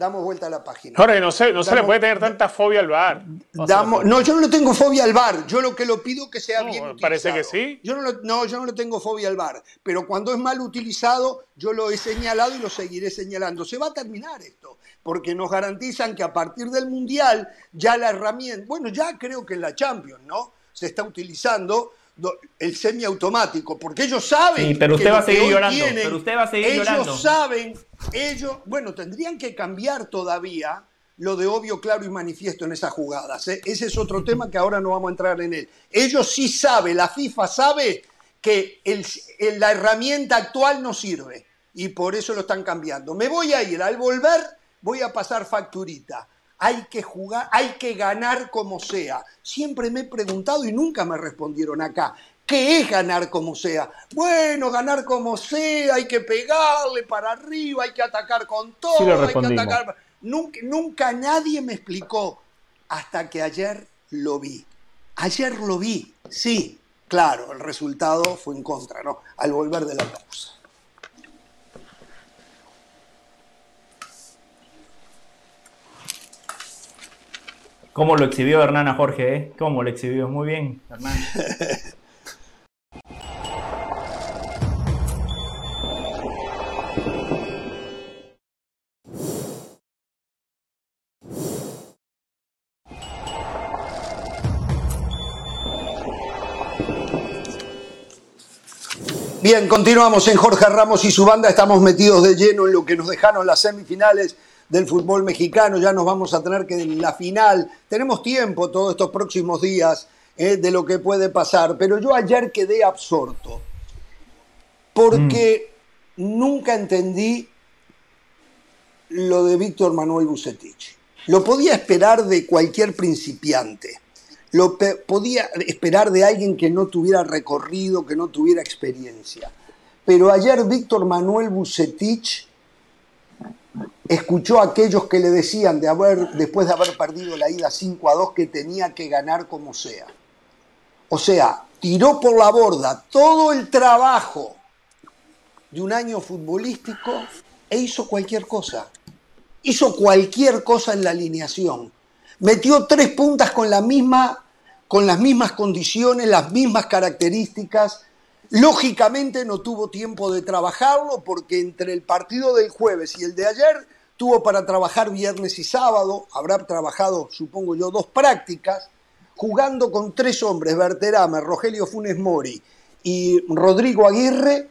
damos vuelta a la página. Jorge, no se, no se le puede tener tanta fobia al bar. no, yo no le tengo fobia al bar. Yo lo que lo pido es que sea bien utilizado. Parece que sí. Yo no, no, yo no le tengo fobia al bar. Pero cuando es mal utilizado, yo lo he señalado y lo seguiré señalando. Se va a terminar esto, porque nos garantizan que a partir del Mundial ya la herramienta, bueno, ya creo que en la Champions, ¿no? Se está utilizando el semiautomático, porque ellos saben. Sí, pero usted va a seguir llorando. pero usted va a seguir ellos llorando. saben, ellos, bueno, tendrían que cambiar todavía lo de obvio, claro y manifiesto en esas jugadas. ¿eh? Ese es otro tema que ahora no vamos a entrar en él. Ellos sí saben, la FIFA sabe que la herramienta actual no sirve y por eso lo están cambiando. Me voy a ir, al volver voy a pasar facturita hay que jugar, hay que ganar como sea. Siempre me he preguntado y nunca me respondieron acá. ¿Qué es ganar como sea? Bueno, ganar como sea, hay que pegarle para arriba, hay que atacar con todo, hay que atacar. Nunca, nunca nadie me explicó hasta que ayer lo vi. Ayer lo vi, sí, claro, el resultado fue en contra, ¿no? Al volver de la pausa. ¿Cómo lo exhibió Hernán a Jorge? Eh? ¿Cómo lo exhibió? Muy bien, Hernán. Bien, continuamos en Jorge Ramos y su banda. Estamos metidos de lleno en lo que nos dejaron las semifinales del fútbol mexicano, ya nos vamos a tener que en la final, tenemos tiempo todos estos próximos días eh, de lo que puede pasar, pero yo ayer quedé absorto, porque mm. nunca entendí lo de Víctor Manuel Bucetich. Lo podía esperar de cualquier principiante, lo podía esperar de alguien que no tuviera recorrido, que no tuviera experiencia. Pero ayer Víctor Manuel Bucetich escuchó a aquellos que le decían de haber, después de haber perdido la ida 5 a 2 que tenía que ganar como sea. O sea, tiró por la borda todo el trabajo de un año futbolístico e hizo cualquier cosa. Hizo cualquier cosa en la alineación. Metió tres puntas con, las mismas condiciones, las mismas características, Lógicamente no tuvo tiempo de trabajarlo porque entre el partido del jueves y el de ayer tuvo para trabajar viernes y sábado, habrá trabajado, supongo yo, dos prácticas, jugando con tres hombres, Berterame, Rogelio Funes Mori y Rodrigo Aguirre,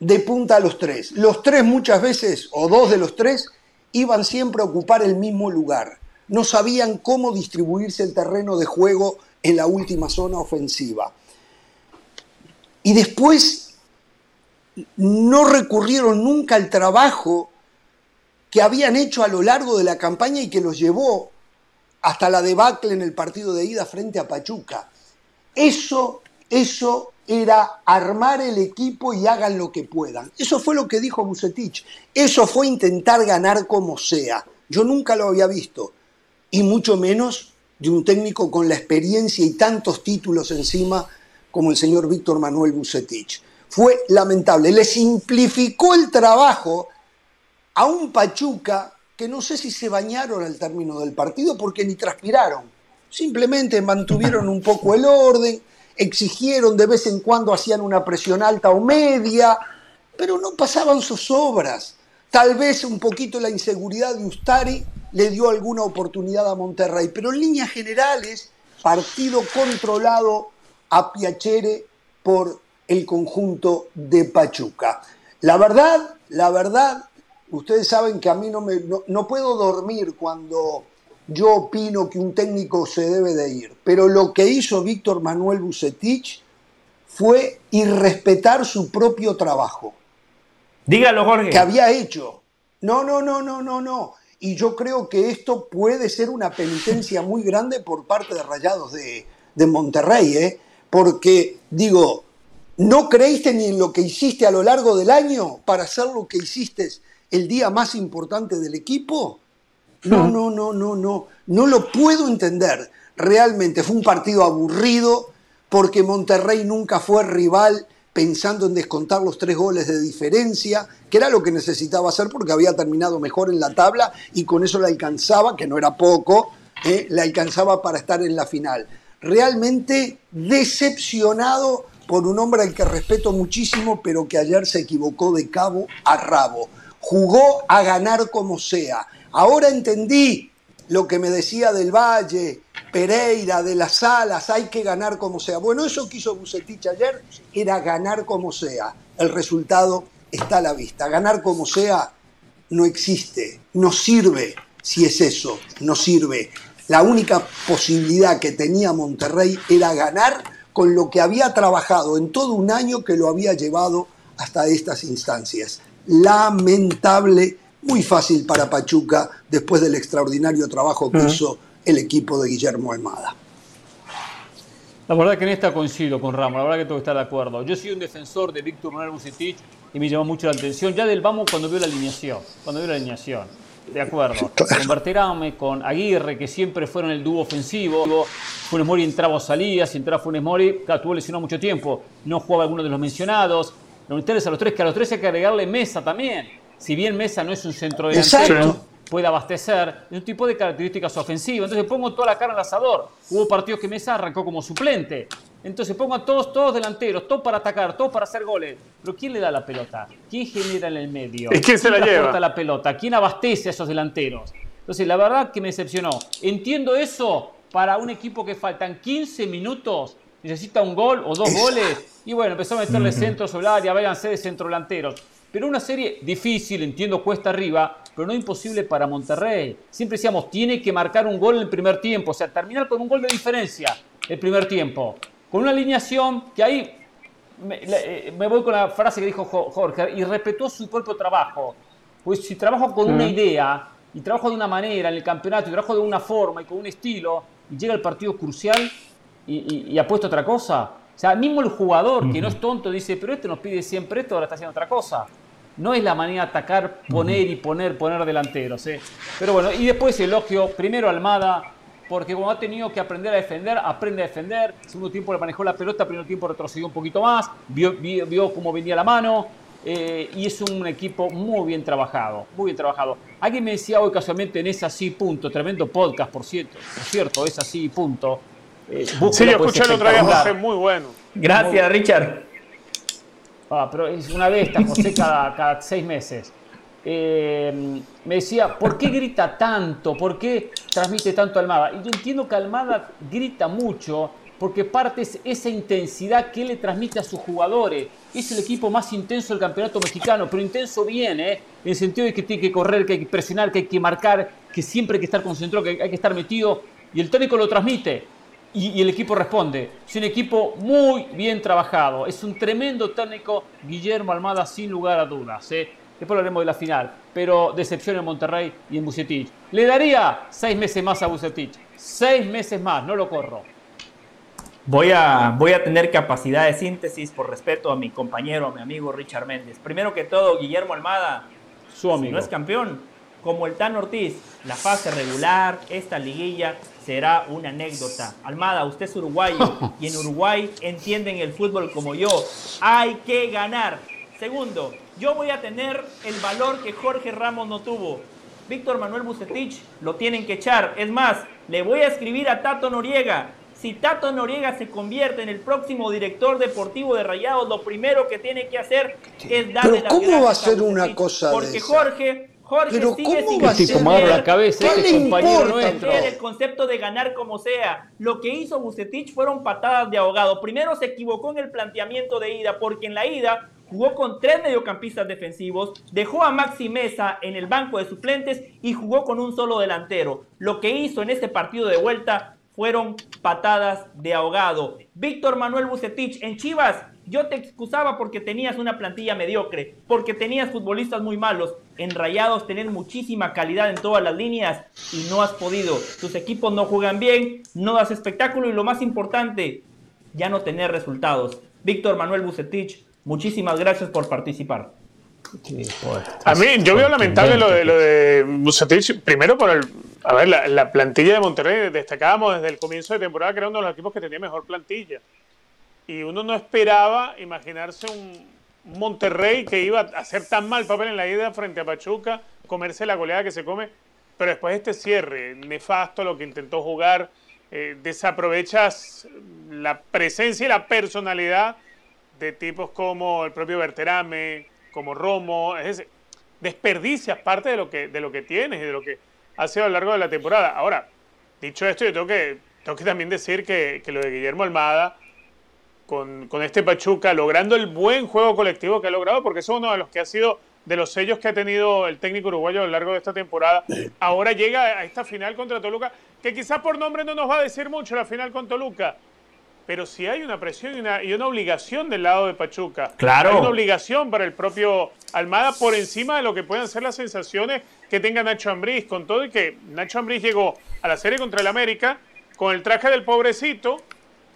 de punta a los tres. Los tres muchas veces, o dos de los tres, iban siempre a ocupar el mismo lugar. No sabían cómo distribuirse el terreno de juego en la última zona ofensiva. Y después no recurrieron nunca al trabajo que habían hecho a lo largo de la campaña y que los llevó hasta la debacle en el partido de ida frente a Pachuca. Eso, eso era armar el equipo y hagan lo que puedan. Eso fue lo que dijo Bucetich. Eso fue intentar ganar como sea. Yo nunca lo había visto. Y mucho menos de un técnico con la experiencia y tantos títulos encima como el señor Víctor Manuel Bucetich. Fue lamentable. Le simplificó el trabajo a un Pachuca que no sé si se bañaron al término del partido porque ni transpiraron. Simplemente mantuvieron un poco el orden, exigieron de vez en cuando, hacían una presión alta o media, pero no pasaban sus obras. Tal vez un poquito la inseguridad de Ustari le dio alguna oportunidad a Monterrey, pero en líneas generales, partido controlado a Piacere por el conjunto de Pachuca. La verdad, la verdad, ustedes saben que a mí no, me, no, puedo dormir cuando yo opino que un técnico se debe de ir. Pero lo que hizo Víctor Manuel Bucetich fue irrespetar su propio trabajo. Dígalo, Jorge. Que había hecho. No, no, no, no, no, no. Y yo creo que esto puede ser una penitencia muy grande por parte de Rayados de, de Monterrey, ¿eh? porque digo, ¿no creíste ni en lo que hiciste a lo largo del año para hacer lo que hiciste el día más importante del equipo? No, no, no, no, no, no lo puedo entender. Realmente fue un partido aburrido porque Monterrey nunca fue rival pensando en descontar los tres goles de diferencia, que era lo que necesitaba hacer porque había terminado mejor en la tabla y con eso le alcanzaba, que no era poco, eh, le alcanzaba para estar en la final. Realmente decepcionado por un hombre al que respeto muchísimo, pero que ayer se equivocó de cabo a rabo. Jugó a ganar como sea. Ahora entendí lo que me decía del Valle, Pereira, de las Salas, hay que ganar como sea. Bueno, eso que hizo Bucetich ayer era ganar como sea. El resultado está a la vista. Ganar como sea no existe, no sirve si es eso, no sirve. La única posibilidad que tenía Monterrey era ganar con lo que había trabajado en todo un año que lo había llevado hasta estas instancias. Lamentable muy fácil para Pachuca después del extraordinario trabajo que hizo el equipo de Guillermo Almada. La verdad que en esta coincido con Ramos, la verdad que tengo que estar de acuerdo. Yo soy un defensor de Víctor Manuel Bucetich y me llamó mucho la atención. Ya del vamos cuando veo la alineación, cuando veo la alineación. De acuerdo. Claro. con Aguirre, que siempre fueron el dúo ofensivo. Funes Mori entraba o salía, si entraba Funes Mori, claro, tuvo lesionado mucho tiempo. No jugaba alguno de los mencionados. Los interesa a los tres, que a los tres hay que agregarle mesa también si bien Mesa no es un centro delantero, puede abastecer, es un tipo de características ofensivas. Entonces pongo toda la cara al asador. Hubo partidos que Mesa arrancó como suplente. Entonces pongo a todos, todos delanteros, todos para atacar, todos para hacer goles. Pero ¿quién le da la pelota? ¿Quién genera en el medio? ¿Y quién se la lleva? la pelota? ¿Quién abastece a esos delanteros? Entonces, la verdad que me decepcionó. Entiendo eso para un equipo que faltan 15 minutos, necesita un gol o dos goles. Y bueno, empezó a meterle centro sobre el área, váyanse de centro delanteros. Pero una serie difícil, entiendo, cuesta arriba, pero no imposible para Monterrey. Siempre decíamos, tiene que marcar un gol en el primer tiempo, o sea, terminar con un gol de diferencia el primer tiempo. Con una alineación que ahí me, eh, voy con la frase que dijo Jorge, y respetó su propio trabajo. Pues si trabajo con una idea, y trabajo de una manera en el campeonato, y trabajo de una forma y con un estilo, y llega el partido crucial y, y apuesto otra cosa, o sea, mismo el jugador, que no es tonto, dice, pero este nos pide siempre esto, ahora está haciendo otra cosa. No es la manera de atacar, poner y poner, poner delanteros. ¿eh? Pero bueno, y después elogio primero Almada, porque como ha tenido que aprender a defender, aprende a defender. Segundo tiempo le manejó la pelota, primer tiempo retrocedió un poquito más, vio, vio, cómo venía la mano. Eh, y es un equipo muy bien trabajado, muy bien trabajado. Alguien me decía hoy casualmente en ese así punto, tremendo podcast, por cierto, por cierto, es así punto eh, sí, yo escuché el otro día José, muy bueno. Gracias, Richard. Ah, pero es una bestia, José, cada, cada seis meses. Eh, me decía, ¿por qué grita tanto? ¿Por qué transmite tanto Almada? Y yo entiendo que Almada grita mucho porque parte es esa intensidad que él le transmite a sus jugadores. Es el equipo más intenso del campeonato mexicano, pero intenso bien, ¿eh? en el sentido de que tiene que correr, que hay que presionar, que hay que marcar, que siempre hay que estar concentrado, que hay que estar metido. Y el técnico lo transmite y, el equipo responde. Es un equipo muy bien trabajado. Es un tremendo técnico Guillermo Almada, sin lugar a dudas. ¿eh? Después hablaremos de la final. Pero decepción en Monterrey y en Bucetich. Le daría seis meses más a Bucetich. Seis meses más, no lo corro. Voy a, voy a tener capacidad de síntesis por respeto a mi compañero, a mi amigo Richard Méndez. Primero que todo, Guillermo Almada, su amigo. no es campeón, como el Tan Ortiz, la fase regular, esta liguilla, será una anécdota. Almada, usted es uruguayo y en Uruguay entienden el fútbol como yo. Hay que ganar. Segundo, yo voy a tener el valor que Jorge Ramos no tuvo. Víctor Manuel Bucetich lo tienen que echar. Es más, le voy a escribir a Tato Noriega. Si Tato Noriega se convierte en el próximo director deportivo de Rayados, lo primero que tiene que hacer es darle Pero ¿cómo va a ser una cosa Porque Jorge Jorge Pero sigue ¿cómo va a ser? la cabeza ¿Qué este compañero nuestro. El concepto de ganar como sea. Lo que hizo Bucetich fueron patadas de ahogado. Primero se equivocó en el planteamiento de ida, porque en la ida jugó con tres mediocampistas defensivos, dejó a Maxi Mesa en el banco de suplentes y jugó con un solo delantero. Lo que hizo en este partido de vuelta fueron patadas de ahogado. Víctor Manuel Bucetich en Chivas, yo te excusaba porque tenías una plantilla mediocre, porque tenías futbolistas muy malos. En Rayados tenés muchísima calidad en todas las líneas y no has podido. Tus equipos no juegan bien, no das espectáculo y lo más importante, ya no tener resultados. Víctor Manuel Bucetich, muchísimas gracias por participar. a mí, yo veo lamentable lo de, lo de Bucetich, primero por el, a ver, la, plantilla de Monterrey, destacábamos desde el comienzo de temporada que era uno de los equipos que tenía mejor plantilla. Y uno no esperaba imaginarse un, Monterrey que iba a hacer tan mal papel en la ida frente a Pachuca, comerse la goleada que se come, pero después este cierre, nefasto lo que intentó jugar, eh, desaprovechas la presencia y la personalidad de tipos como el propio Berterame, como Romo, es desperdicias parte de lo que, de lo que tienes y de lo que ha sido a lo largo de la temporada. Ahora, dicho esto, yo tengo que, tengo que también decir que, lo de Guillermo Almada, con, este Pachuca, logrando el buen juego colectivo que ha logrado, porque es uno de los que ha sido de los sellos que ha tenido el técnico uruguayo a lo largo de esta temporada. Ahora llega a esta final contra Toluca, que quizás por nombre no nos va a decir mucho la final con Toluca, pero sí hay una presión y una, y una, obligación del lado de Pachuca. Claro. Hay una obligación para el propio Almada por encima de lo que puedan ser las sensaciones que tenga Nacho Ambriz, con todo y que Nacho Ambriz llegó a la serie contra el América con el traje del pobrecito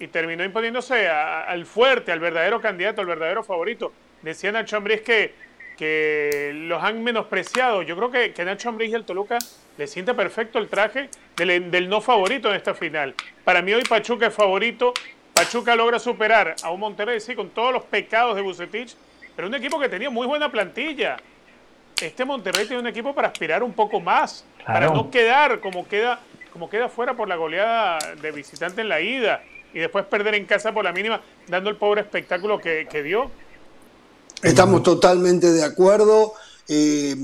y terminó imponiéndose al fuerte, al verdadero candidato, al verdadero favorito. Decía Nacho Ambriz que, que los han menospreciado. Yo creo que, que Nacho Ambriz y el Toluca le siente perfecto el traje del, del no favorito en esta final. Para mí hoy Pachuca es favorito Pachuca logra superar a un Monterrey, sí, con todos los pecados de Bucetich, pero un equipo que tenía muy buena plantilla. Este Monterrey tiene un equipo para aspirar un poco más, para no quedar como queda, como queda fuera por la goleada de visitante en la ida y después perder en casa por la mínima, dando el pobre espectáculo que, dio. Estamos totalmente de acuerdo. Eh,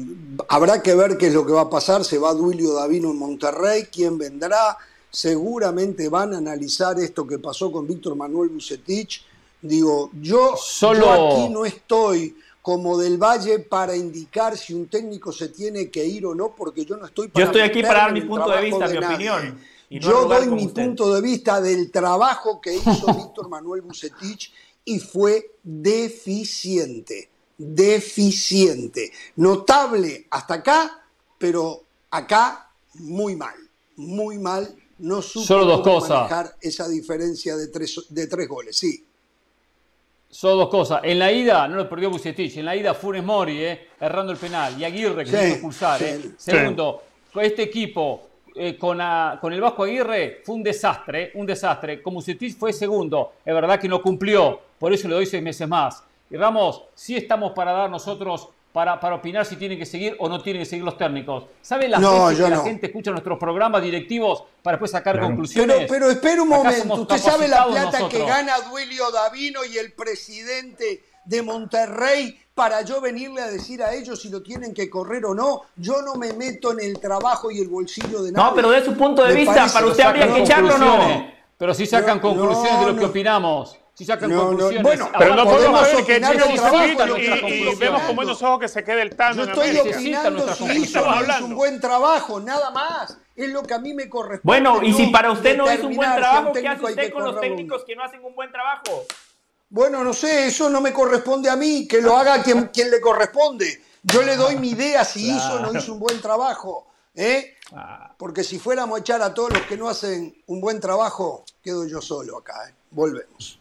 habrá que ver qué es lo que va a pasar. Se va Duilio Davino en Monterrey, quién vendrá seguramente van a analizar esto que pasó con Víctor Manuel Bucetich. Digo, yo, Solo... aquí no estoy como del Valle para indicar si un técnico se tiene que ir o no, porque yo no estoy para... Yo estoy aquí para dar mi punto de vista, mi opinión. Yo doy mi punto de vista del trabajo que hizo Víctor Manuel Bucetich y fue deficiente, deficiente. Notable hasta acá, pero acá muy mal, muy mal no supo Solo dos cosas. manejar esa diferencia de tres, de tres goles, sí. Solo dos cosas. En la ida no lo perdió Bucetich. En la ida Funes Mori, eh, errando el penal. Y Aguirre, que sí, expulsar. Eh. Segundo, este equipo eh, con, con, el Vasco Aguirre fue un desastre. Un desastre. Como Bucetich fue segundo. Es verdad que no cumplió. Por eso le doy seis meses más. Y Ramos, sí estamos para dar nosotros para, para, opinar si tienen que seguir o no tienen que seguir los técnicos. ¿Saben las veces que la gente escucha nuestros programas directivos para después sacar conclusiones? Pero, pero espera un momento, ¿usted sabe la plata que gana Duilio Davino y el presidente de Monterrey para yo venirle a decir a ellos si lo tienen que correr o no? Yo no me meto en el trabajo y el bolsillo de nadie. No, pero de su punto de vista, para usted habría que echarlo o no. Pero si sacan conclusiones de lo que opinamos si sacan conclusiones. bueno, pero no podemos ver que y, y, vemos con buenos ojos que se quede el Tano. Yo estoy opinando si hizo, un buen trabajo, nada más. Es lo que a mí me corresponde. Bueno, y si para usted no es un buen trabajo, ¿qué hace usted con los técnicos que no hacen un buen trabajo? Bueno, no sé, eso no me corresponde a mí, que lo haga quien, quien le corresponde. Yo le doy mi idea si hizo o no hizo un buen trabajo. ¿eh? Ah. Porque si fuéramos a echar a todos los que no hacen un buen trabajo, quedo yo solo acá. ¿eh? Volvemos.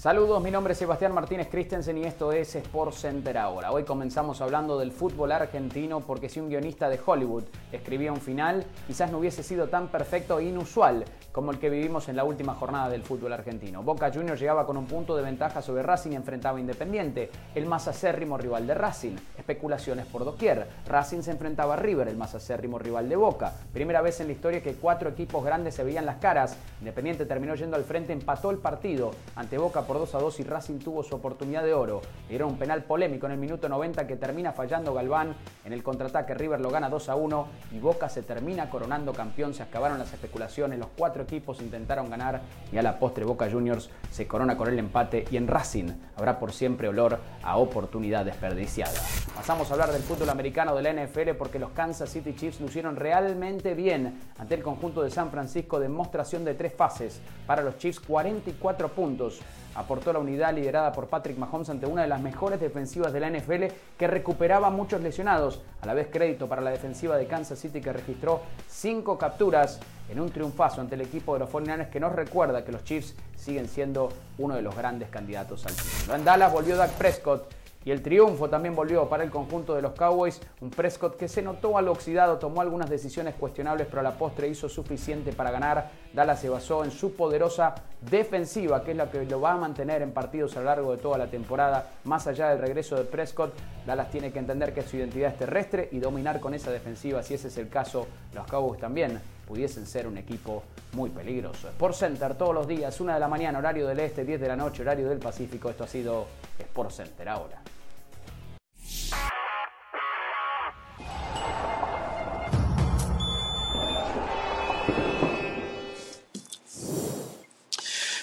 Saludos, mi nombre es Sebastián Martínez Christensen y esto es Sport Center ahora. Hoy comenzamos hablando del fútbol argentino porque si un guionista de Hollywood escribía un final, quizás no hubiese sido tan perfecto e inusual como el que vivimos en la última jornada del fútbol argentino. Boca Juniors llegaba con un punto de ventaja sobre Racing y enfrentaba a Independiente, el más acérrimo rival de Racing. Especulaciones por doquier. Racing se enfrentaba a River, el más acérrimo rival de Boca. Primera vez en la historia que cuatro equipos grandes se veían las caras. Independiente terminó yendo al frente, empató el partido ante Boca por 2 a 2 y Racing tuvo su oportunidad de oro. Era un penal polémico en el minuto 90 que termina fallando Galván. En el contraataque River lo gana 2 a 1 y Boca se termina coronando campeón. Se acabaron las especulaciones, los cuatro equipos intentaron ganar y a la postre Boca Juniors se corona con el empate y en Racing habrá por siempre olor a oportunidad desperdiciada. Pasamos a hablar del fútbol americano de la NFL porque los Kansas City Chiefs lucieron realmente bien ante el conjunto de San Francisco, demostración de tres fases para los Chiefs, 44 puntos aportó la unidad liderada por Patrick Mahomes ante una de las mejores defensivas de la NFL que recuperaba muchos lesionados. A la vez crédito para la defensiva de Kansas City que registró cinco capturas en un triunfazo ante el equipo de los 49 que nos recuerda que los Chiefs siguen siendo uno de los grandes candidatos al título. En Dallas volvió Dak Prescott y el triunfo también volvió para el conjunto de los Cowboys, un Prescott que se notó al oxidado, tomó algunas decisiones cuestionables, pero a la postre hizo suficiente para ganar. Dallas se basó en su poderosa defensiva, que es la que lo va a mantener en partidos a lo largo de toda la temporada. Más allá del regreso de Prescott, Dallas tiene que entender que su identidad es terrestre y dominar con esa defensiva, si ese es el caso, los Cowboys también pudiesen ser un equipo muy peligroso. Sport Center todos los días, 1 de la mañana, horario del este, 10 de la noche, horario del Pacífico. Esto ha sido Sport Center ahora.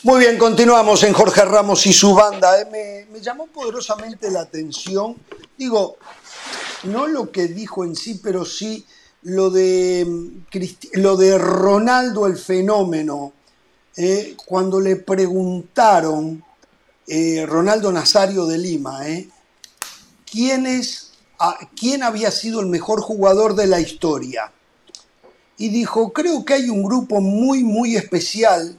Muy bien, continuamos en Jorge Ramos y su banda. Eh, me, llamó poderosamente la atención, digo, no lo que dijo en sí, pero sí lo de, lo de Ronaldo el fenómeno. Eh, cuando le preguntaron, eh, Ronaldo Nazario de Lima, ¿quién, es, ¿quién había sido el mejor jugador de la historia? Y dijo, creo que hay un grupo muy, muy especial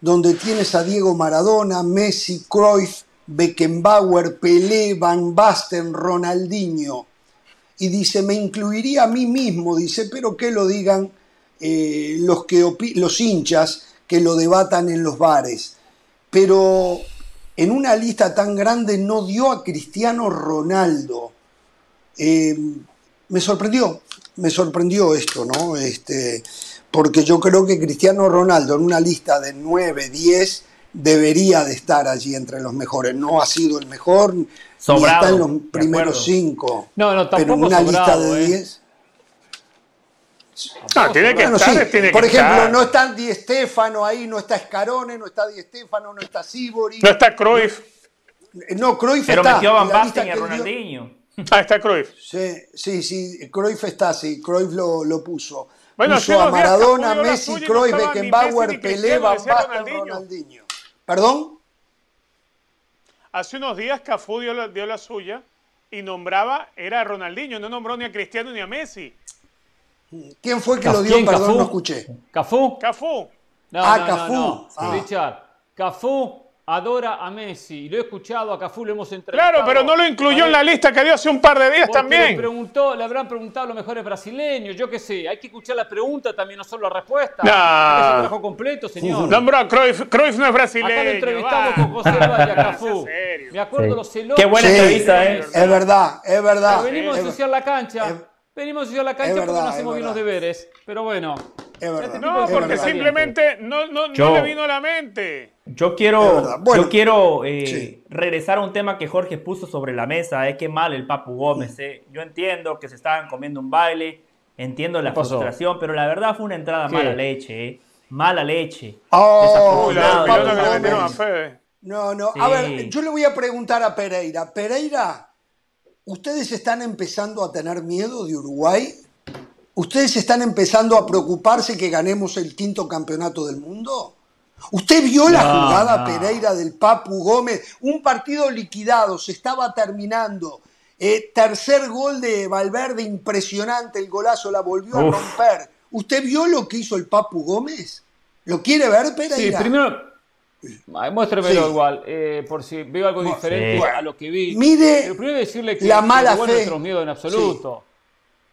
donde tienes a Diego Maradona, Messi, Cruyff, Beckenbauer, Pelé, Van Basten, Ronaldinho. Y dice, me incluiría a mí mismo, dice, pero que lo digan eh, los, que los hinchas que lo debatan en los bares. Pero en una lista tan grande no dio a Cristiano Ronaldo. Eh, me sorprendió, me sorprendió esto, ¿no? Este, porque yo creo que Cristiano Ronaldo en una lista de 9, 10 debería de estar allí entre los mejores. No ha sido el mejor, sobrado, está en los primeros 5. No, no, pero en una lista de 10... ¿eh? No, tiene que estar, tiene Por ejemplo, estar. no está Di Stefano ahí, no está Scarone, no está Di Stefano, no está Sibori. No está Cruyff. No, Cruyff Pero está. metió a Van Basten y a que él dio- Ronaldinho. Ah, está Cruyff. Sí, sí, sí, Cruyff está, sí, Cruyff lo, lo puso. Bueno, puso a días Maradona, Messi, Cruyff, ni Beckenbauer, ni Pelé, Van Basten, Ronaldinho. Ronaldinho. ¿Perdón? Hace unos días Cafú dio la, dio la suya y nombraba, era a Ronaldinho, no nombró ni a Cristiano ni a Messi. ¿Quién fue que Caf- lo dio? ¿quién, Perdón, Cafú? no escuché. ¿Cafú? Cafú. No, Ah, no, Cafú. no, no. Ah. Richard, Cafú adora a Messi. Lo he escuchado a Cafú, lo hemos entrevistado. Claro, pero no lo incluyó en la lista que dio hace un par de días Porque Le, también. preguntó, le habrán preguntado a los mejores brasileños, yo qué sé. Hay que escuchar la pregunta también, no solo la respuesta. No. Que hacer trabajo completo, señor. Nombró a Cruyff. Cruyff no es brasileño. Acá lo entrevistamos va. con José Valle a Cafú. Me acuerdo Sí. los celos. Qué buena Sí, entrevista, ¿eh? Es verdad, es verdad. Pero venimos a Es- ensuciar la cancha. es- venimos a ensuciar la cancha es porque verdad, no es hacemos bien los verdad. deberes. Pero bueno. Es verdad. Este No, porque simplemente no, no, no le vino a la mente. Yo quiero. Bueno, yo quiero eh, sí. regresar a un tema que Jorge puso sobre la mesa. Es que mal el Papu Gómez. eh. Yo entiendo que se estaban comiendo un baile, entiendo la frustración, pero la verdad fue una entrada mala leche. eh. Mala leche. Oh, la le a. Fede. No, no. Sí. A ver, yo le voy a preguntar a Pereira. Pereira, ¿ustedes están empezando a tener miedo de Uruguay? ¿Ustedes están empezando a preocuparse que ganemos el quinto campeonato del mundo? ¿Usted vio la jugada Pereira del Papu Gómez? Un partido liquidado, se estaba terminando. Eh, tercer gol de Valverde, impresionante, el golazo la volvió a romper. ¿Usted vio lo que hizo el Papu Gómez? ¿Lo quiere ver, Pereira? Sí, primero, muéstremelo igual, eh, por si veo algo diferente a lo que vi. Mire Pero primero decirle que la mala fe. nuestros miedos en absoluto.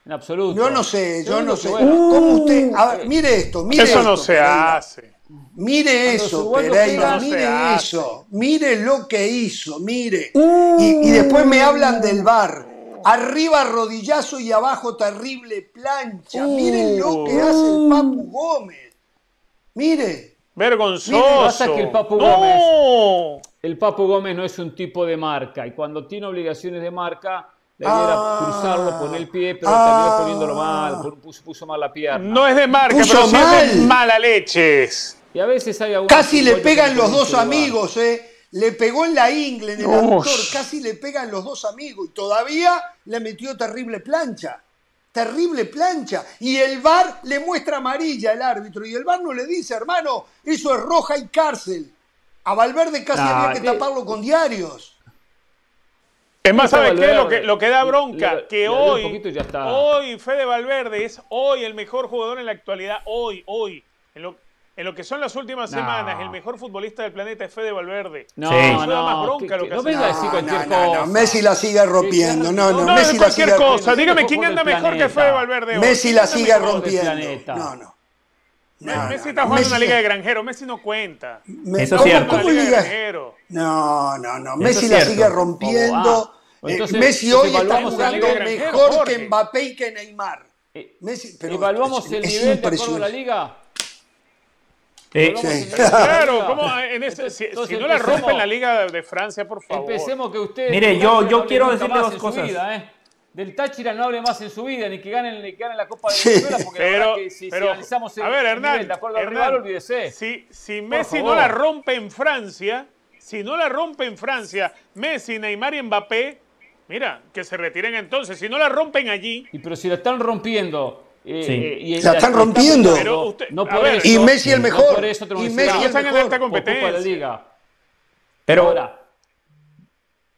En absoluto. Yo no sé, yo no sé. ¿Cómo usted? mire esto, mire Eso no se hace. Mire eso, Pereira, mire eso, mire lo que hizo, mire. Y, después me hablan del bar. Arriba rodillazo y abajo terrible plancha. Miren lo que hace el Papu Gómez. Mire. Vergonzoso. Mire, que el Papu Gómez, el Papu Gómez no es un tipo de marca y cuando tiene obligaciones de marca la idea era ah. cruzarlo, poner el pie, pero terminó poniéndolo mal, puso, puso, mal la pierna. No es de marca, pero mal. es de mala leches. Y a veces hay Casi le pegan los dos amigos, ¿eh? Le pegó en la ingle, en el aductor, casi le pegan los dos amigos. Y todavía le metió terrible plancha. Terrible plancha. Y el VAR le muestra amarilla el árbitro. Y el VAR no le dice, hermano, eso es roja y cárcel. A Valverde casi había que taparlo con diarios. Es más, ¿sabes qué? Lo que, lo que da bronca, que hoy, hoy Fede Valverde es hoy el mejor jugador en la actualidad, hoy, hoy. En lo, en lo que son las últimas semanas, el mejor futbolista del planeta es Fede Valverde. No, no, no, más bronca lo que no venga a decir cualquier cosa. Messi la sigue rompiendo. No, no, no Messi la sigue cosa. Dígame quién anda mejor que Fede Valverde. Messi la sigue rompiendo. No, no. Messi está jugando en una liga de granjero, Messi no cuenta. Eso es cierto. ¿Cómo liga? No, no, no. Messi la sigue rompiendo. Eh, Messi hoy está jugando mejor que Mbappé y que Neymar. Eh, Messi, pero ¿Evaluamos el nivel de acuerdo a la liga? Claro, ¿cómo en ese, si, no la rompen la Liga de Francia, por favor. Empecemos que ustedes. Mire, yo, yo quiero decirle dos cosas. Vida, ¿eh? Del Táchira no hable más en su vida, ni que ganen, ni que ganen la Copa de Venezuela, porque pero, que si, pero, analizamos el, a ver, Hernán, nivel de acuerdo al rival, olvídese. Si, si Messi no la rompe en Francia, si no la rompe en Francia, Messi, Neymar y Mbappé, mira, que se retiren entonces. Si no la rompen allí. Y pero si la están rompiendo eh, y la están rompiendo. no y Messi el mejor. y Messi están en esta competencia. La liga. Pero ahora,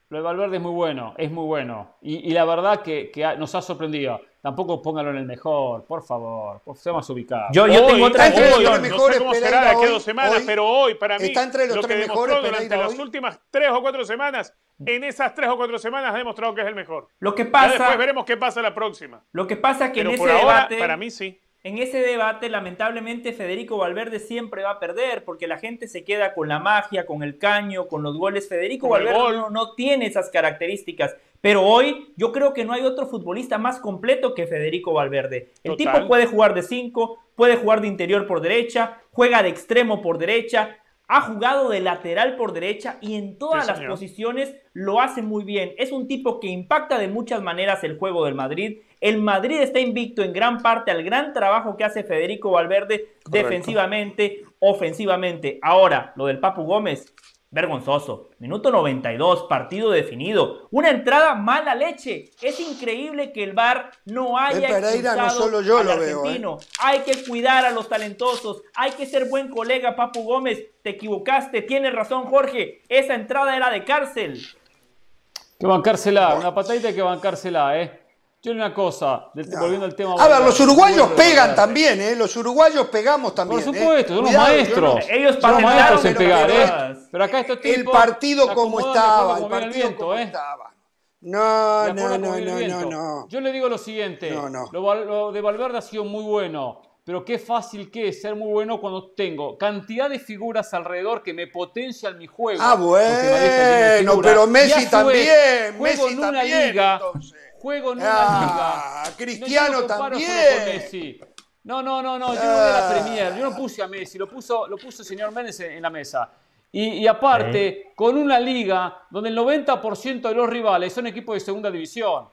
lo de Valverde es muy bueno, es muy bueno. Y, la verdad que, nos ha sorprendido. Tampoco póngalo en el mejor, por favor, sea más ubicado. Yo, yo tengo otra hoy, No sé cómo será de aquí a dos semanas, pero hoy para mí está entre los lo que demostró durante las últimas tres o cuatro semanas en esas tres o cuatro semanas ha demostrado que es el mejor. Lo que pasa. después veremos qué pasa la próxima. Lo que pasa que en ese debate. Para mí sí. En ese debate, lamentablemente, Federico Valverde siempre va a perder porque la gente se queda con la magia, con el caño, con los goles. Federico Valverde no, tiene esas características. Pero hoy yo creo que no hay otro futbolista más completo que Federico Valverde. El tipo puede jugar de cinco, puede jugar de interior por derecha, juega de extremo por derecha, ha jugado de lateral por derecha y en todas las posiciones lo hace muy bien. Es un tipo que impacta de muchas maneras el juego del Madrid. El Madrid está invicto en gran parte al gran trabajo que hace Federico Valverde defensivamente, ofensivamente. Ahora, lo del Papu Gómez, Vergonzoso. Minuto 92, partido definido. Una entrada mala leche. Es increíble que el VAR no haya Pereira, no solo yo al lo veo, ¿eh? argentino. Hay que cuidar a los talentosos. Hay que ser buen colega, Papu Gómez. Te equivocaste. Tienes razón, Jorge. Esa entrada era de cárcel. Que bancársela. Una patadita que bancársela, ¿eh? Yo una cosa, volviendo al tema. A ver, los uruguayos pegan también, ¿eh? Los uruguayos pegamos también. Por ¿eh? supuesto, son los maestros. ellos son maestros en pegar, ¿eh? Pero acá estos tipos. El partido como estaba, el partido como ¿eh? estaba. No, no, no, no, no, Yo le digo lo siguiente. No, no. Lo, de Valverde ha sido muy bueno. Pero qué fácil que es ser muy bueno cuando tengo cantidad de figuras alrededor que me potencian mi juego. Ah, bueno, pero Messi también. Messi en una también, liga juego en una ah, liga. Cristiano no, también. Messi. No, no, no, no, yo no de la ah. Premier, yo no puse a Messi, lo puso, lo puso el señor Méndez en, la mesa. Y, aparte, con una liga donde el 90% de los rivales son equipos de segunda división.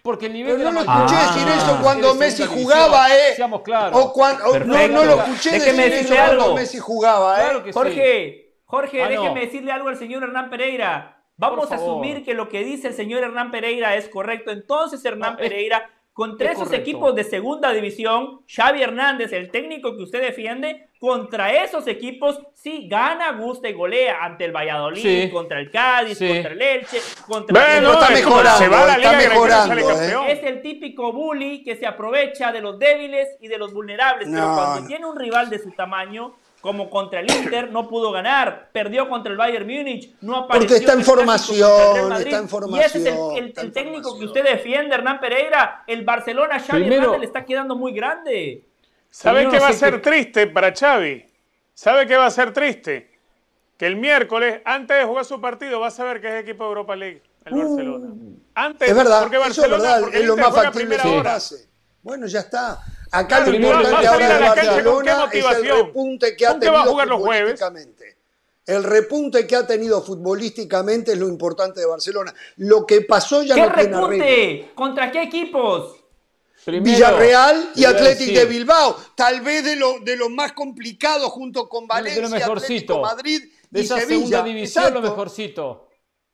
Porque el nivel Pero no lo escuché decir eso cuando Messi jugaba, ¿eh? Seamos claros. O cuando, no, no, lo escuché decir eso cuando Messi jugaba, ¿eh? Jorge, Jorge, ah, déjeme decirle algo al señor Hernán Pereira. Vamos a asumir que lo que dice el señor Hernán Pereira es correcto. Entonces Hernán Pereira contra esos equipos de segunda división, Xavi Hernández, el técnico que usted defiende, contra esos equipos sí gana, gusta y golea ante el Valladolid, contra el Cádiz, contra el Elche, contra el está mejorando, se va la está mejorando, ¿eh? Es el típico bully que se aprovecha de los débiles y de los vulnerables, pero cuando tiene un rival de su tamaño, como contra el Inter, no pudo ganar, perdió contra el Bayern Múnich, no apareció. Porque está en formación, está en formación. Y ese es el, técnico que usted defiende, Hernán Pereira. El Barcelona, Xavi Hernández le está quedando muy grande. ¿Sabe qué va a ser triste para Xavi? ¿Sabe qué va a ser triste? Que el miércoles, antes de jugar su partido, va a saber que es equipo de Europa League, el uh. Barcelona. Antes, es verdad, porque Barcelona, es, verdad, es lo más factible que pase. Bueno, ya está. Acá lo importante ahora de Barcelona es el repunte que ha tenido futbolísticamente. El repunte que ha tenido futbolísticamente es lo importante de Barcelona. Lo que pasó ya ¿Qué no tiene repunte? ¿Contra qué equipos? Villarreal y Atlético de Bilbao. Tal vez de lo, de lo más complicado junto con Valencia, lo Atlético Madrid de esa Sevilla. segunda división lo mejorcito.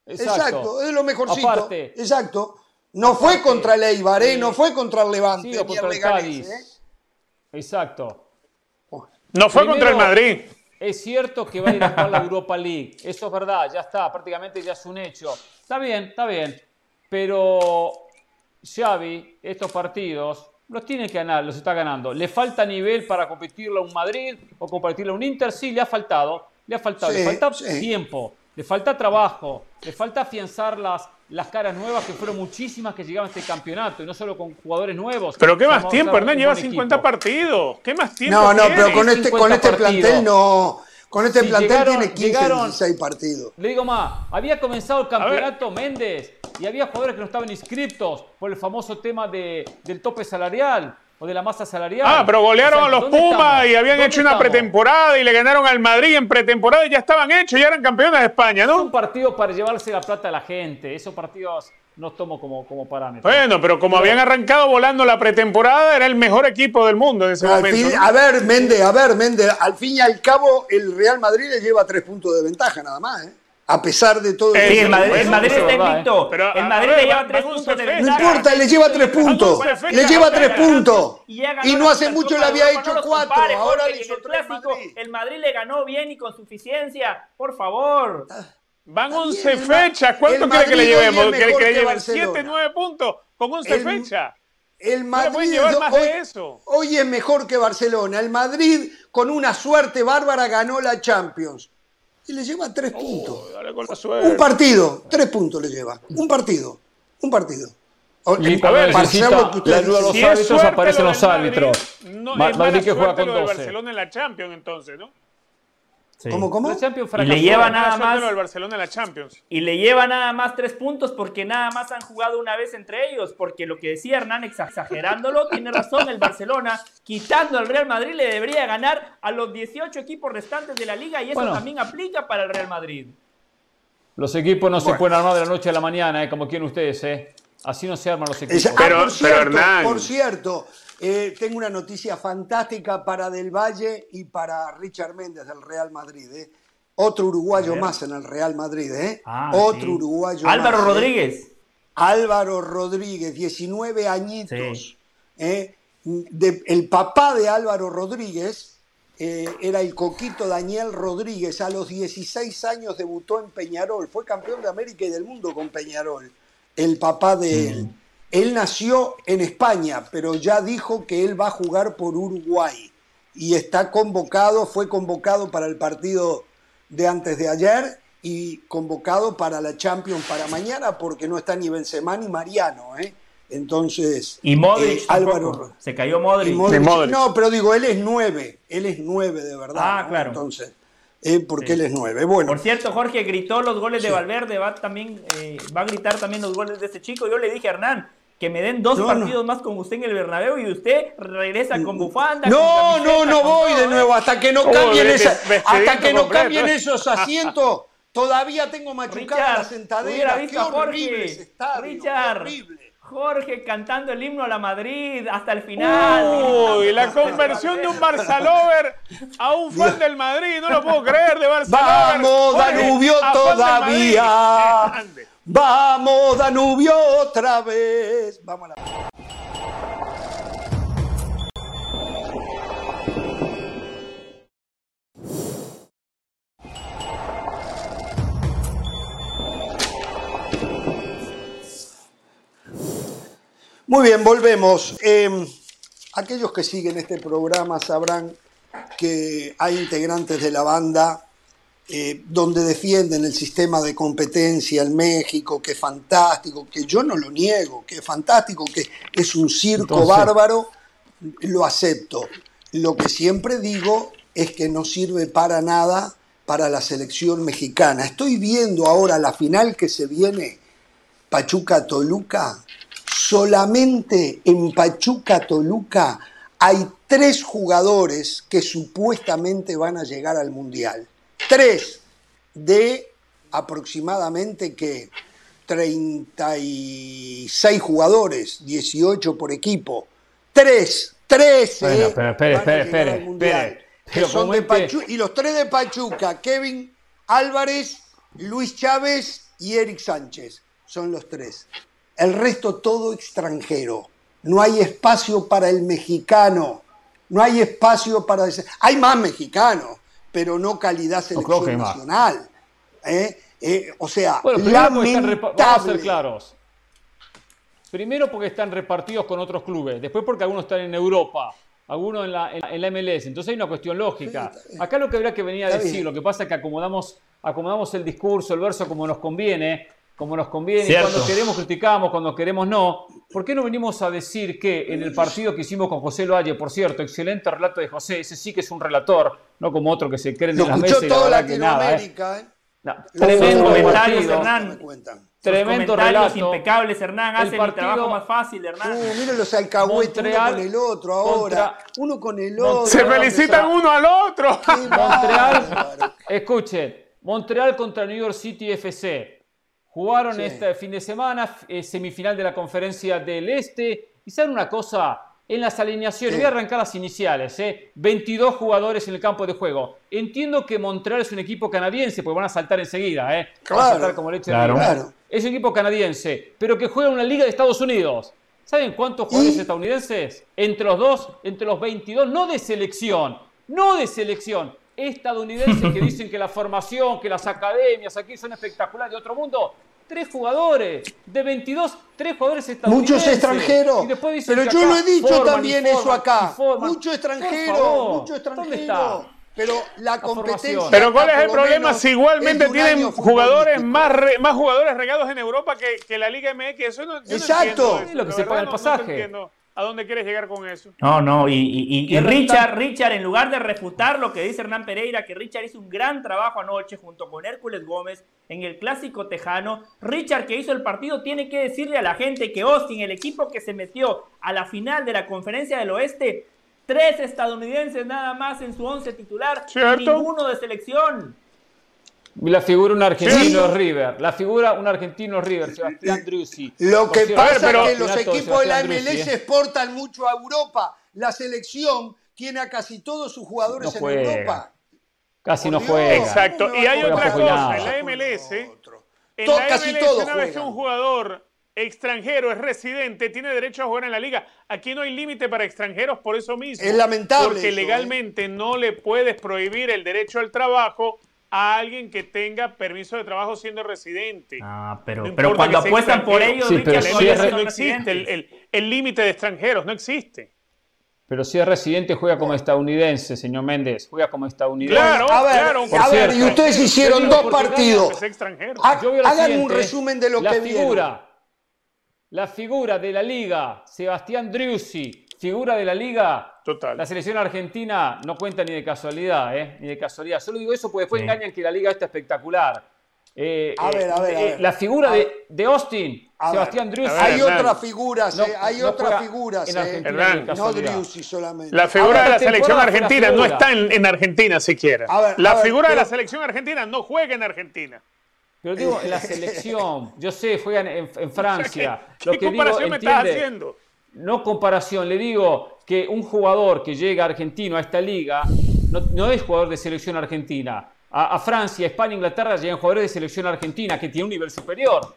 Exacto. Exacto, es lo mejorcito. Aparte, Exacto. No fue contra el Eibar, ¿eh? no fue contra el Levante. Sí, contra el Cádiz. ¿eh? Exacto. No fue contra el Madrid. Es cierto que va a ir a jugar la Europa League. Eso es verdad, ya está, prácticamente ya es un hecho. Está bien, está bien. Pero Xavi, estos partidos, los tiene que ganar, los está ganando. ¿Le falta nivel para competirlo a un Madrid o competirlo a un Inter? Sí, le ha faltado. Le ha faltado, le falta tiempo, le falta trabajo, le falta afianzar las, las caras nuevas, que fueron muchísimas que llegaban a este campeonato, y no solo con jugadores nuevos. Pero ¿qué más tiempo, Hernán? Lleva 50 partidos. ¿Qué más tiempo? No, no, pero con este, con este plantel no. Con este plantel tiene 15, 16 partidos. Le digo más, había comenzado el campeonato Méndez y había jugadores que no estaban inscriptos por el famoso tema de, del tope salarial o de la masa salarial. Ah, pero golearon a los Pumas y habían hecho una pretemporada y le ganaron al Madrid en pretemporada y ya estaban hechos, ya eran campeones de España, ¿no? un partido para llevarse la plata a la gente. Esos partidos no tomo como, como parámetro. Bueno, pero como habían arrancado volando la pretemporada, era el mejor equipo del mundo en ese momento. A ver, Méndez, a ver, Méndez, al fin y al cabo el Real Madrid le lleva tres puntos de ventaja nada más, ¿eh? A pesar de todo. Sí, el Madrid, el Madrid está invicto. el Madrid le lleva tres puntos de ventaja. No importa, le lleva tres puntos. Le lleva tres puntos. Y no hace mucho le había hecho cuatro. Ahora le hizo tres. El Madrid le ganó bien y con suficiencia. Por favor. Van 11 fechas. ¿Cuánto cree que le llevemos? ¿Que le lleven 7, 9 puntos con 11 fechas? El Madrid hoy, eso. hoy es mejor que Barcelona. El Madrid, con una suerte bárbara, ganó la Champions y le lleva tres oh, puntos. un partido, tres puntos le lleva. Un partido, un partido. Y, a ver, hacer lo que ustedes los si árbitros aparecen los árbitros. No, Madrid que juega con 12. Barcelona en la Champions entonces, ¿no? ¿Cómo, cómo? y le lleva nada más. Barcelona en la Champions. Y le lleva nada más tres puntos porque nada más han jugado una vez entre ellos. Porque lo que decía Hernán, exagerándolo, tiene razón. El Barcelona, quitando al Real Madrid, le debería ganar a los 18 equipos restantes de la liga. Y eso también aplica para el Real Madrid. Los equipos no se pueden armar de la noche a la mañana, eh, como quieren ustedes. Eh. Así no se arman los equipos. pero, por cierto, Hernán. Por cierto eh, tengo una noticia fantástica para Del Valle y para Richard Méndez del Real Madrid. ¿eh? Otro uruguayo más en el Real Madrid. ¿eh? Ah, Otro uruguayo Álvaro ¿eh? Rodríguez. Álvaro Rodríguez, 19 añitos. el papá de Álvaro Rodríguez era el coquito Daniel Rodríguez. A los 16 años debutó en Peñarol. Fue campeón de América y del mundo con Peñarol. El papá de él. Él nació en España, pero ya dijo que él va a jugar por Uruguay y está convocado, fue convocado para el partido de antes de ayer y convocado para la Champions para mañana porque no está ni Benzema ni Mariano, ¿eh? Entonces, y Modric eh, Álvaro se cayó Modric. No, pero digo, él es nueve, él es nueve de verdad. Ah, claro. Entonces, eh, porque él es nueve. Bueno. Por cierto, Jorge gritó los goles de Valverde, va también, eh, va a gritar también los goles de este chico. Yo le dije a Hernán, que me den dos partidos más con usted en el Bernabéu y usted regresa con bufanda. No, no, no voy de nuevo hasta que no cambien hasta que no cambien esos asientos. Todavía tengo machucada la sentadera. Visto a Jorge. Richard. Jorge cantando el himno a la Madrid hasta el final. Uy, la conversión de un Barçalover a un fan del Madrid, no lo puedo creer de Barcelona. Vamos, Danubio todavía. Vamos, Danubio, otra vez. Vamos a la... Muy bien, volvemos. Em, aquellos que siguen este programa sabrán que hay integrantes de la banda eh, donde defienden el sistema de competencia en México, que es fantástico, que yo no lo niego, que es fantástico, que es un circo bárbaro, lo acepto. Lo que siempre digo es que no sirve para nada para la selección mexicana. Estoy viendo ahora la final que se viene, Pachuca-Toluca. Solamente en Pachuca-Toluca hay tres jugadores que supuestamente van a llegar al Mundial. Tres de aproximadamente que 36 jugadores, 18 por equipo. Tres, tres. Bueno, espera, espera, espera, espera, y los tres de Pachuca, Kevin Álvarez, Luis Chávez y Eric Sánchez. Son los tres. El resto todo extranjero. No hay espacio para el mexicano. No hay espacio para... Hay más mexicanos, pero no calidad selección nacional. ¿eh? Eh, o sea, lamentable. Vamos a ser claros. Primero porque están repartidos con otros clubes, después porque algunos están en Europa, algunos en la, en la MLS. Entonces hay una cuestión lógica. Acá lo que habría que venir a decir, lo que pasa es que acomodamos, acomodamos el discurso, el verso como nos conviene, como nos conviene, y cuando queremos criticamos, cuando queremos no. ¿Por qué no venimos a decir que en el partido que hicimos con José Loalle, por cierto, excelente relato de José, ese sí que es un relator, no como otro que se cree en la mesa y la verdad que nada. ¿eh? ¿eh? tremendo comentario, Hernán. Tremendo relato. impecables, Hernán. Hace el trabajo más fácil, Hernán. Uh, miren los alcahuetes uno con el otro ahora. uno con el otro. Se felicitan uno al otro. Montreal, escuchen, Montreal contra New York City FC. Jugaron este fin de semana, eh, semifinal de la conferencia del Este. Y saben una cosa, en las alineaciones, voy a arrancar las iniciales, ¿eh? 22 jugadores en el campo de juego. Entiendo que Montreal es un equipo canadiense, porque van a saltar enseguida, ¿eh? Claro, van a saltar como leche claro. claro. Es un equipo canadiense, pero que juega en una liga de Estados Unidos. ¿Saben cuántos jugadores estadounidenses? Entre los dos, entre los 22, no de selección, no de selección, estadounidenses que dicen que la formación, que las academias aquí son espectaculares de otro mundo. Tres jugadores, de 22, tres jugadores estadounidenses. Muchos extranjeros. Pero yo lo he dicho también eso acá. Mucho extranjero, mucho extranjero. Pero la competencia. Pero ¿cuál es el problema si igualmente tienen jugadores más, más jugadores regados en Europa que, que la Liga MX? Eso no, Exacto. es lo que se paga el pasaje. ¿A dónde quieres llegar con eso? No, no, y, Richard, Richard, en lugar de refutar lo que dice Hernán Pereira, que Richard hizo un gran trabajo anoche junto con Hércules Gómez en el clásico tejano, Richard que hizo el partido tiene que decirle a la gente que Austin, el equipo que se metió a la final de la conferencia del oeste, tres estadounidenses nada más en su once titular, ninguno de selección. La figura un argentino River. La figura un argentino River, Sebastián Drussi. Lo que pasa es que los equipos de la MLS exportan mucho a Europa. La selección tiene a casi todos sus jugadores en Europa. Casi no juega. Exacto. y hay otra cosa. En la MLS, en la casi MLS, una vez que un jugador extranjero es residente, tiene derecho a jugar en la liga. Aquí no hay límite para extranjeros por eso mismo. Es lamentable. Porque ¿eh? legalmente no le puedes prohibir el derecho al trabajo a alguien que tenga permiso de trabajo siendo residente. Ah, pero, pero cuando apuestan por ellos, no, existe el límite de extranjeros, no existe. Pero si es residente, juega como estadounidense, señor Méndez. Juega como estadounidense. Claro, a ver, claro. A ver, y ustedes hicieron dos partidos. Hagan un resumen de lo la que figura, La figura de la liga, Sebastián Driussi, figura de la liga, Total. La selección argentina no cuenta ni de casualidad, ¿eh? Ni de casualidad. Solo digo eso porque después engañan que la liga está espectacular. Eh, a, ver, a, ver, a eh, ver, La figura de, de, Austin, Sebastián Drussi. Hay otras figuras, eh, hay otras figuras. En Argentina, no Drussi solamente. La figura de la selección argentina no está en, en Argentina siquiera. la figura de la selección argentina no juega en Argentina. Pero digo, en la selección, yo sé, juegan en, en Francia. ¿Qué, qué, comparación me estás haciendo? No comparación, le digo que un jugador que llega argentino a esta liga no, es jugador de selección argentina. A, Francia, España, Inglaterra llegan jugadores de selección argentina que tiene un nivel superior.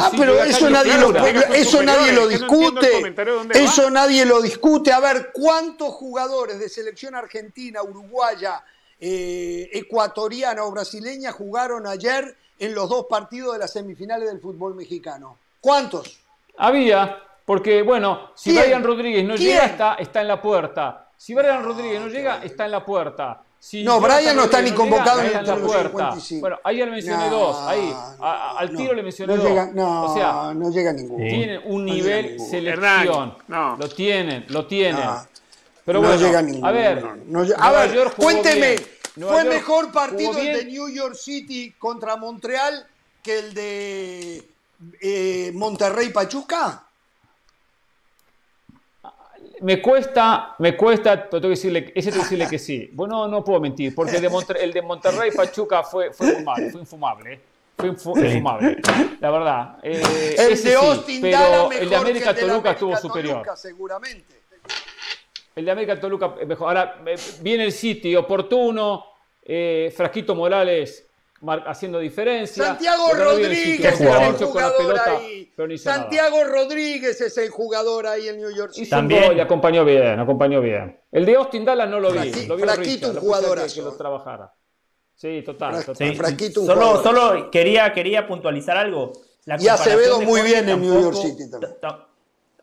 ah, pero eso nadie, lo, eso nadie lo discute. Eso nadie lo discute. A ver, ¿cuántos jugadores de selección argentina, uruguaya, eh, ecuatoriana o brasileña jugaron ayer en los dos partidos de las semifinales del fútbol mexicano? ¿Cuántos? Había, Porque, bueno, si Brian Rodríguez no llega, está, está en la puerta. Si Brian Rodríguez no llega, está en la puerta. Si no, Brian no está ni convocado en la puerta. Bueno, ahí ya le mencioné dos. Ahí, al tiro le mencioné dos. no, o sea, no llega ninguno. Tienen un nivel selección. Lo tienen, lo tienen. Pero bueno, llega ninguno. A ver, a ver cuénteme. ¿Fue mejor partido el de New York City contra Montreal que el de eh, Monterrey Pachuca? Me cuesta, me cuesta, pero tengo que decirle, ese tengo que decirle que sí. Bueno, no puedo mentir, porque el de, el de Monterrey Pachuca fue, fue fumable, fue infumable. ¿eh? Fue infumable, la verdad. Eh, el de Austin pero el de América Toluca estuvo superior. seguramente. El de América Toluca mejor. Ahora viene el City oportuno, Frasquito Morales haciendo diferencia. Santiago Rodríguez es el jugador ahí. Santiago Rodríguez es el jugador ahí en New York City. También y acompañó bien, acompañó bien. El de Austin Dallas no lo vi. lo vi Fraquito un jugador. Que lo trabajara. Sí, total. solo, solo quería, quería puntualizar algo. y Acevedo muy bien en New York City también.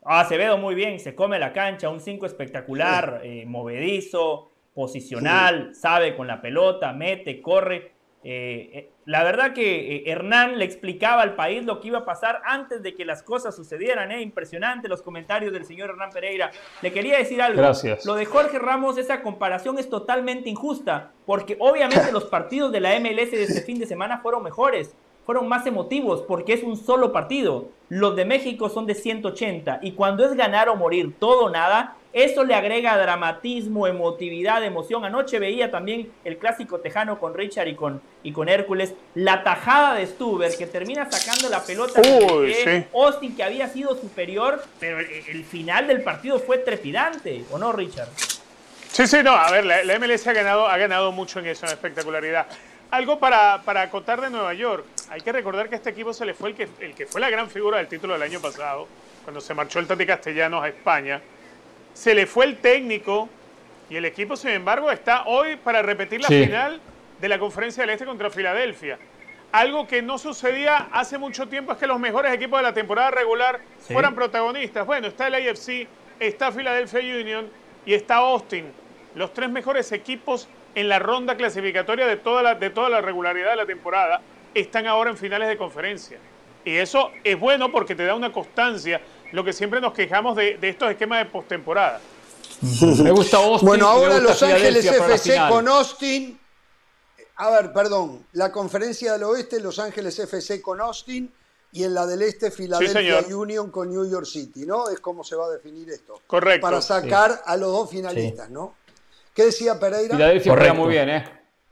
Acevedo muy bien, se come la cancha, un 5 espectacular, eh, movedizo, posicional, sabe con la pelota, mete, corre eh, eh, la verdad que eh, Hernán le explicaba al país lo que iba a pasar antes de que las cosas sucedieran. ¿eh? Impresionante los comentarios del señor Hernán Pereira. Le quería decir algo. Gracias. Lo de Jorge Ramos, esa comparación es totalmente injusta, porque obviamente los partidos de la MLS de este fin de semana fueron mejores fueron más emotivos porque es un solo partido. Los de México son de 180 y cuando es ganar o morir todo o nada, eso le agrega dramatismo, emotividad, emoción. Anoche veía también el clásico tejano con Richard y con, y con Hércules. La tajada de Stuber que termina sacando la pelota. de Austin que había sido superior, pero el, final del partido fue trepidante, ¿o no, Richard? Sí, sí, no. A ver, la, la MLS ha ganado, ha ganado mucho en eso, en espectacularidad. Algo para, para acotar de Nueva York. Hay que recordar que este equipo se le fue el que, el que fue la gran figura del título del año pasado, cuando se marchó el Tati Castellanos a España. Se le fue el técnico y el equipo, sin embargo, está hoy para repetir la final de la Conferencia del Este contra Filadelfia. Algo que no sucedía hace mucho tiempo es que los mejores equipos de la temporada regular fueran protagonistas. Bueno, está el AFC, está Philadelphia Union y está Austin. Los tres mejores equipos en la ronda clasificatoria de toda la, de toda la regularidad de la temporada, están ahora en finales de conferencia. Y eso es bueno porque te da una constancia, lo que siempre nos quejamos de, estos esquemas de postemporada. Me gusta Austin. Bueno, ahora Los Ángeles FC con Austin. A ver, perdón. La conferencia del oeste, Los Ángeles FC con Austin. Y en la del este, Philadelphia Union con New York City, ¿no? Es como se va a definir esto. Correcto. Para sacar a los dos finalistas, ¿no? ¿Qué decía Pereira? Filadelfia juega muy bien, ¿eh?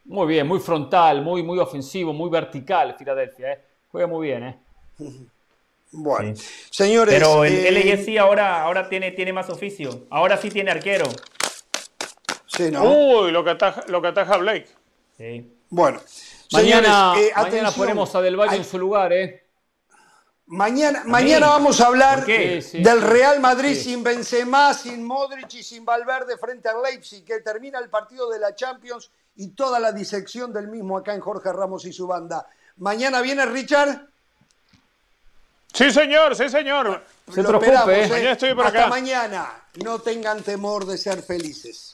Muy bien, muy frontal, muy, muy ofensivo, muy vertical Filadelfia, ¿eh? Juega muy bien, ¿eh? Bueno, señores. Pero el eh... ahora, ahora tiene, tiene más oficio. Ahora sí tiene arquero. Sí, ¿no? Uy, lo que ataja, lo que ataja Blake. Sí. Bueno, mañana, eh, mañana ponemos a Del Valle en su lugar, ¿eh? Mañana, mañana vamos a hablar del Real Madrid sin Benzema, sin Modric y sin Valverde frente al Leipzig, que termina el partido de la Champions y toda la disección del mismo acá en Jorge Ramos y su banda. ¿Mañana viene Richard? Sí, señor, sí, señor. Se Lo esperamos, ¿eh? Hasta mañana. No tengan temor de ser felices.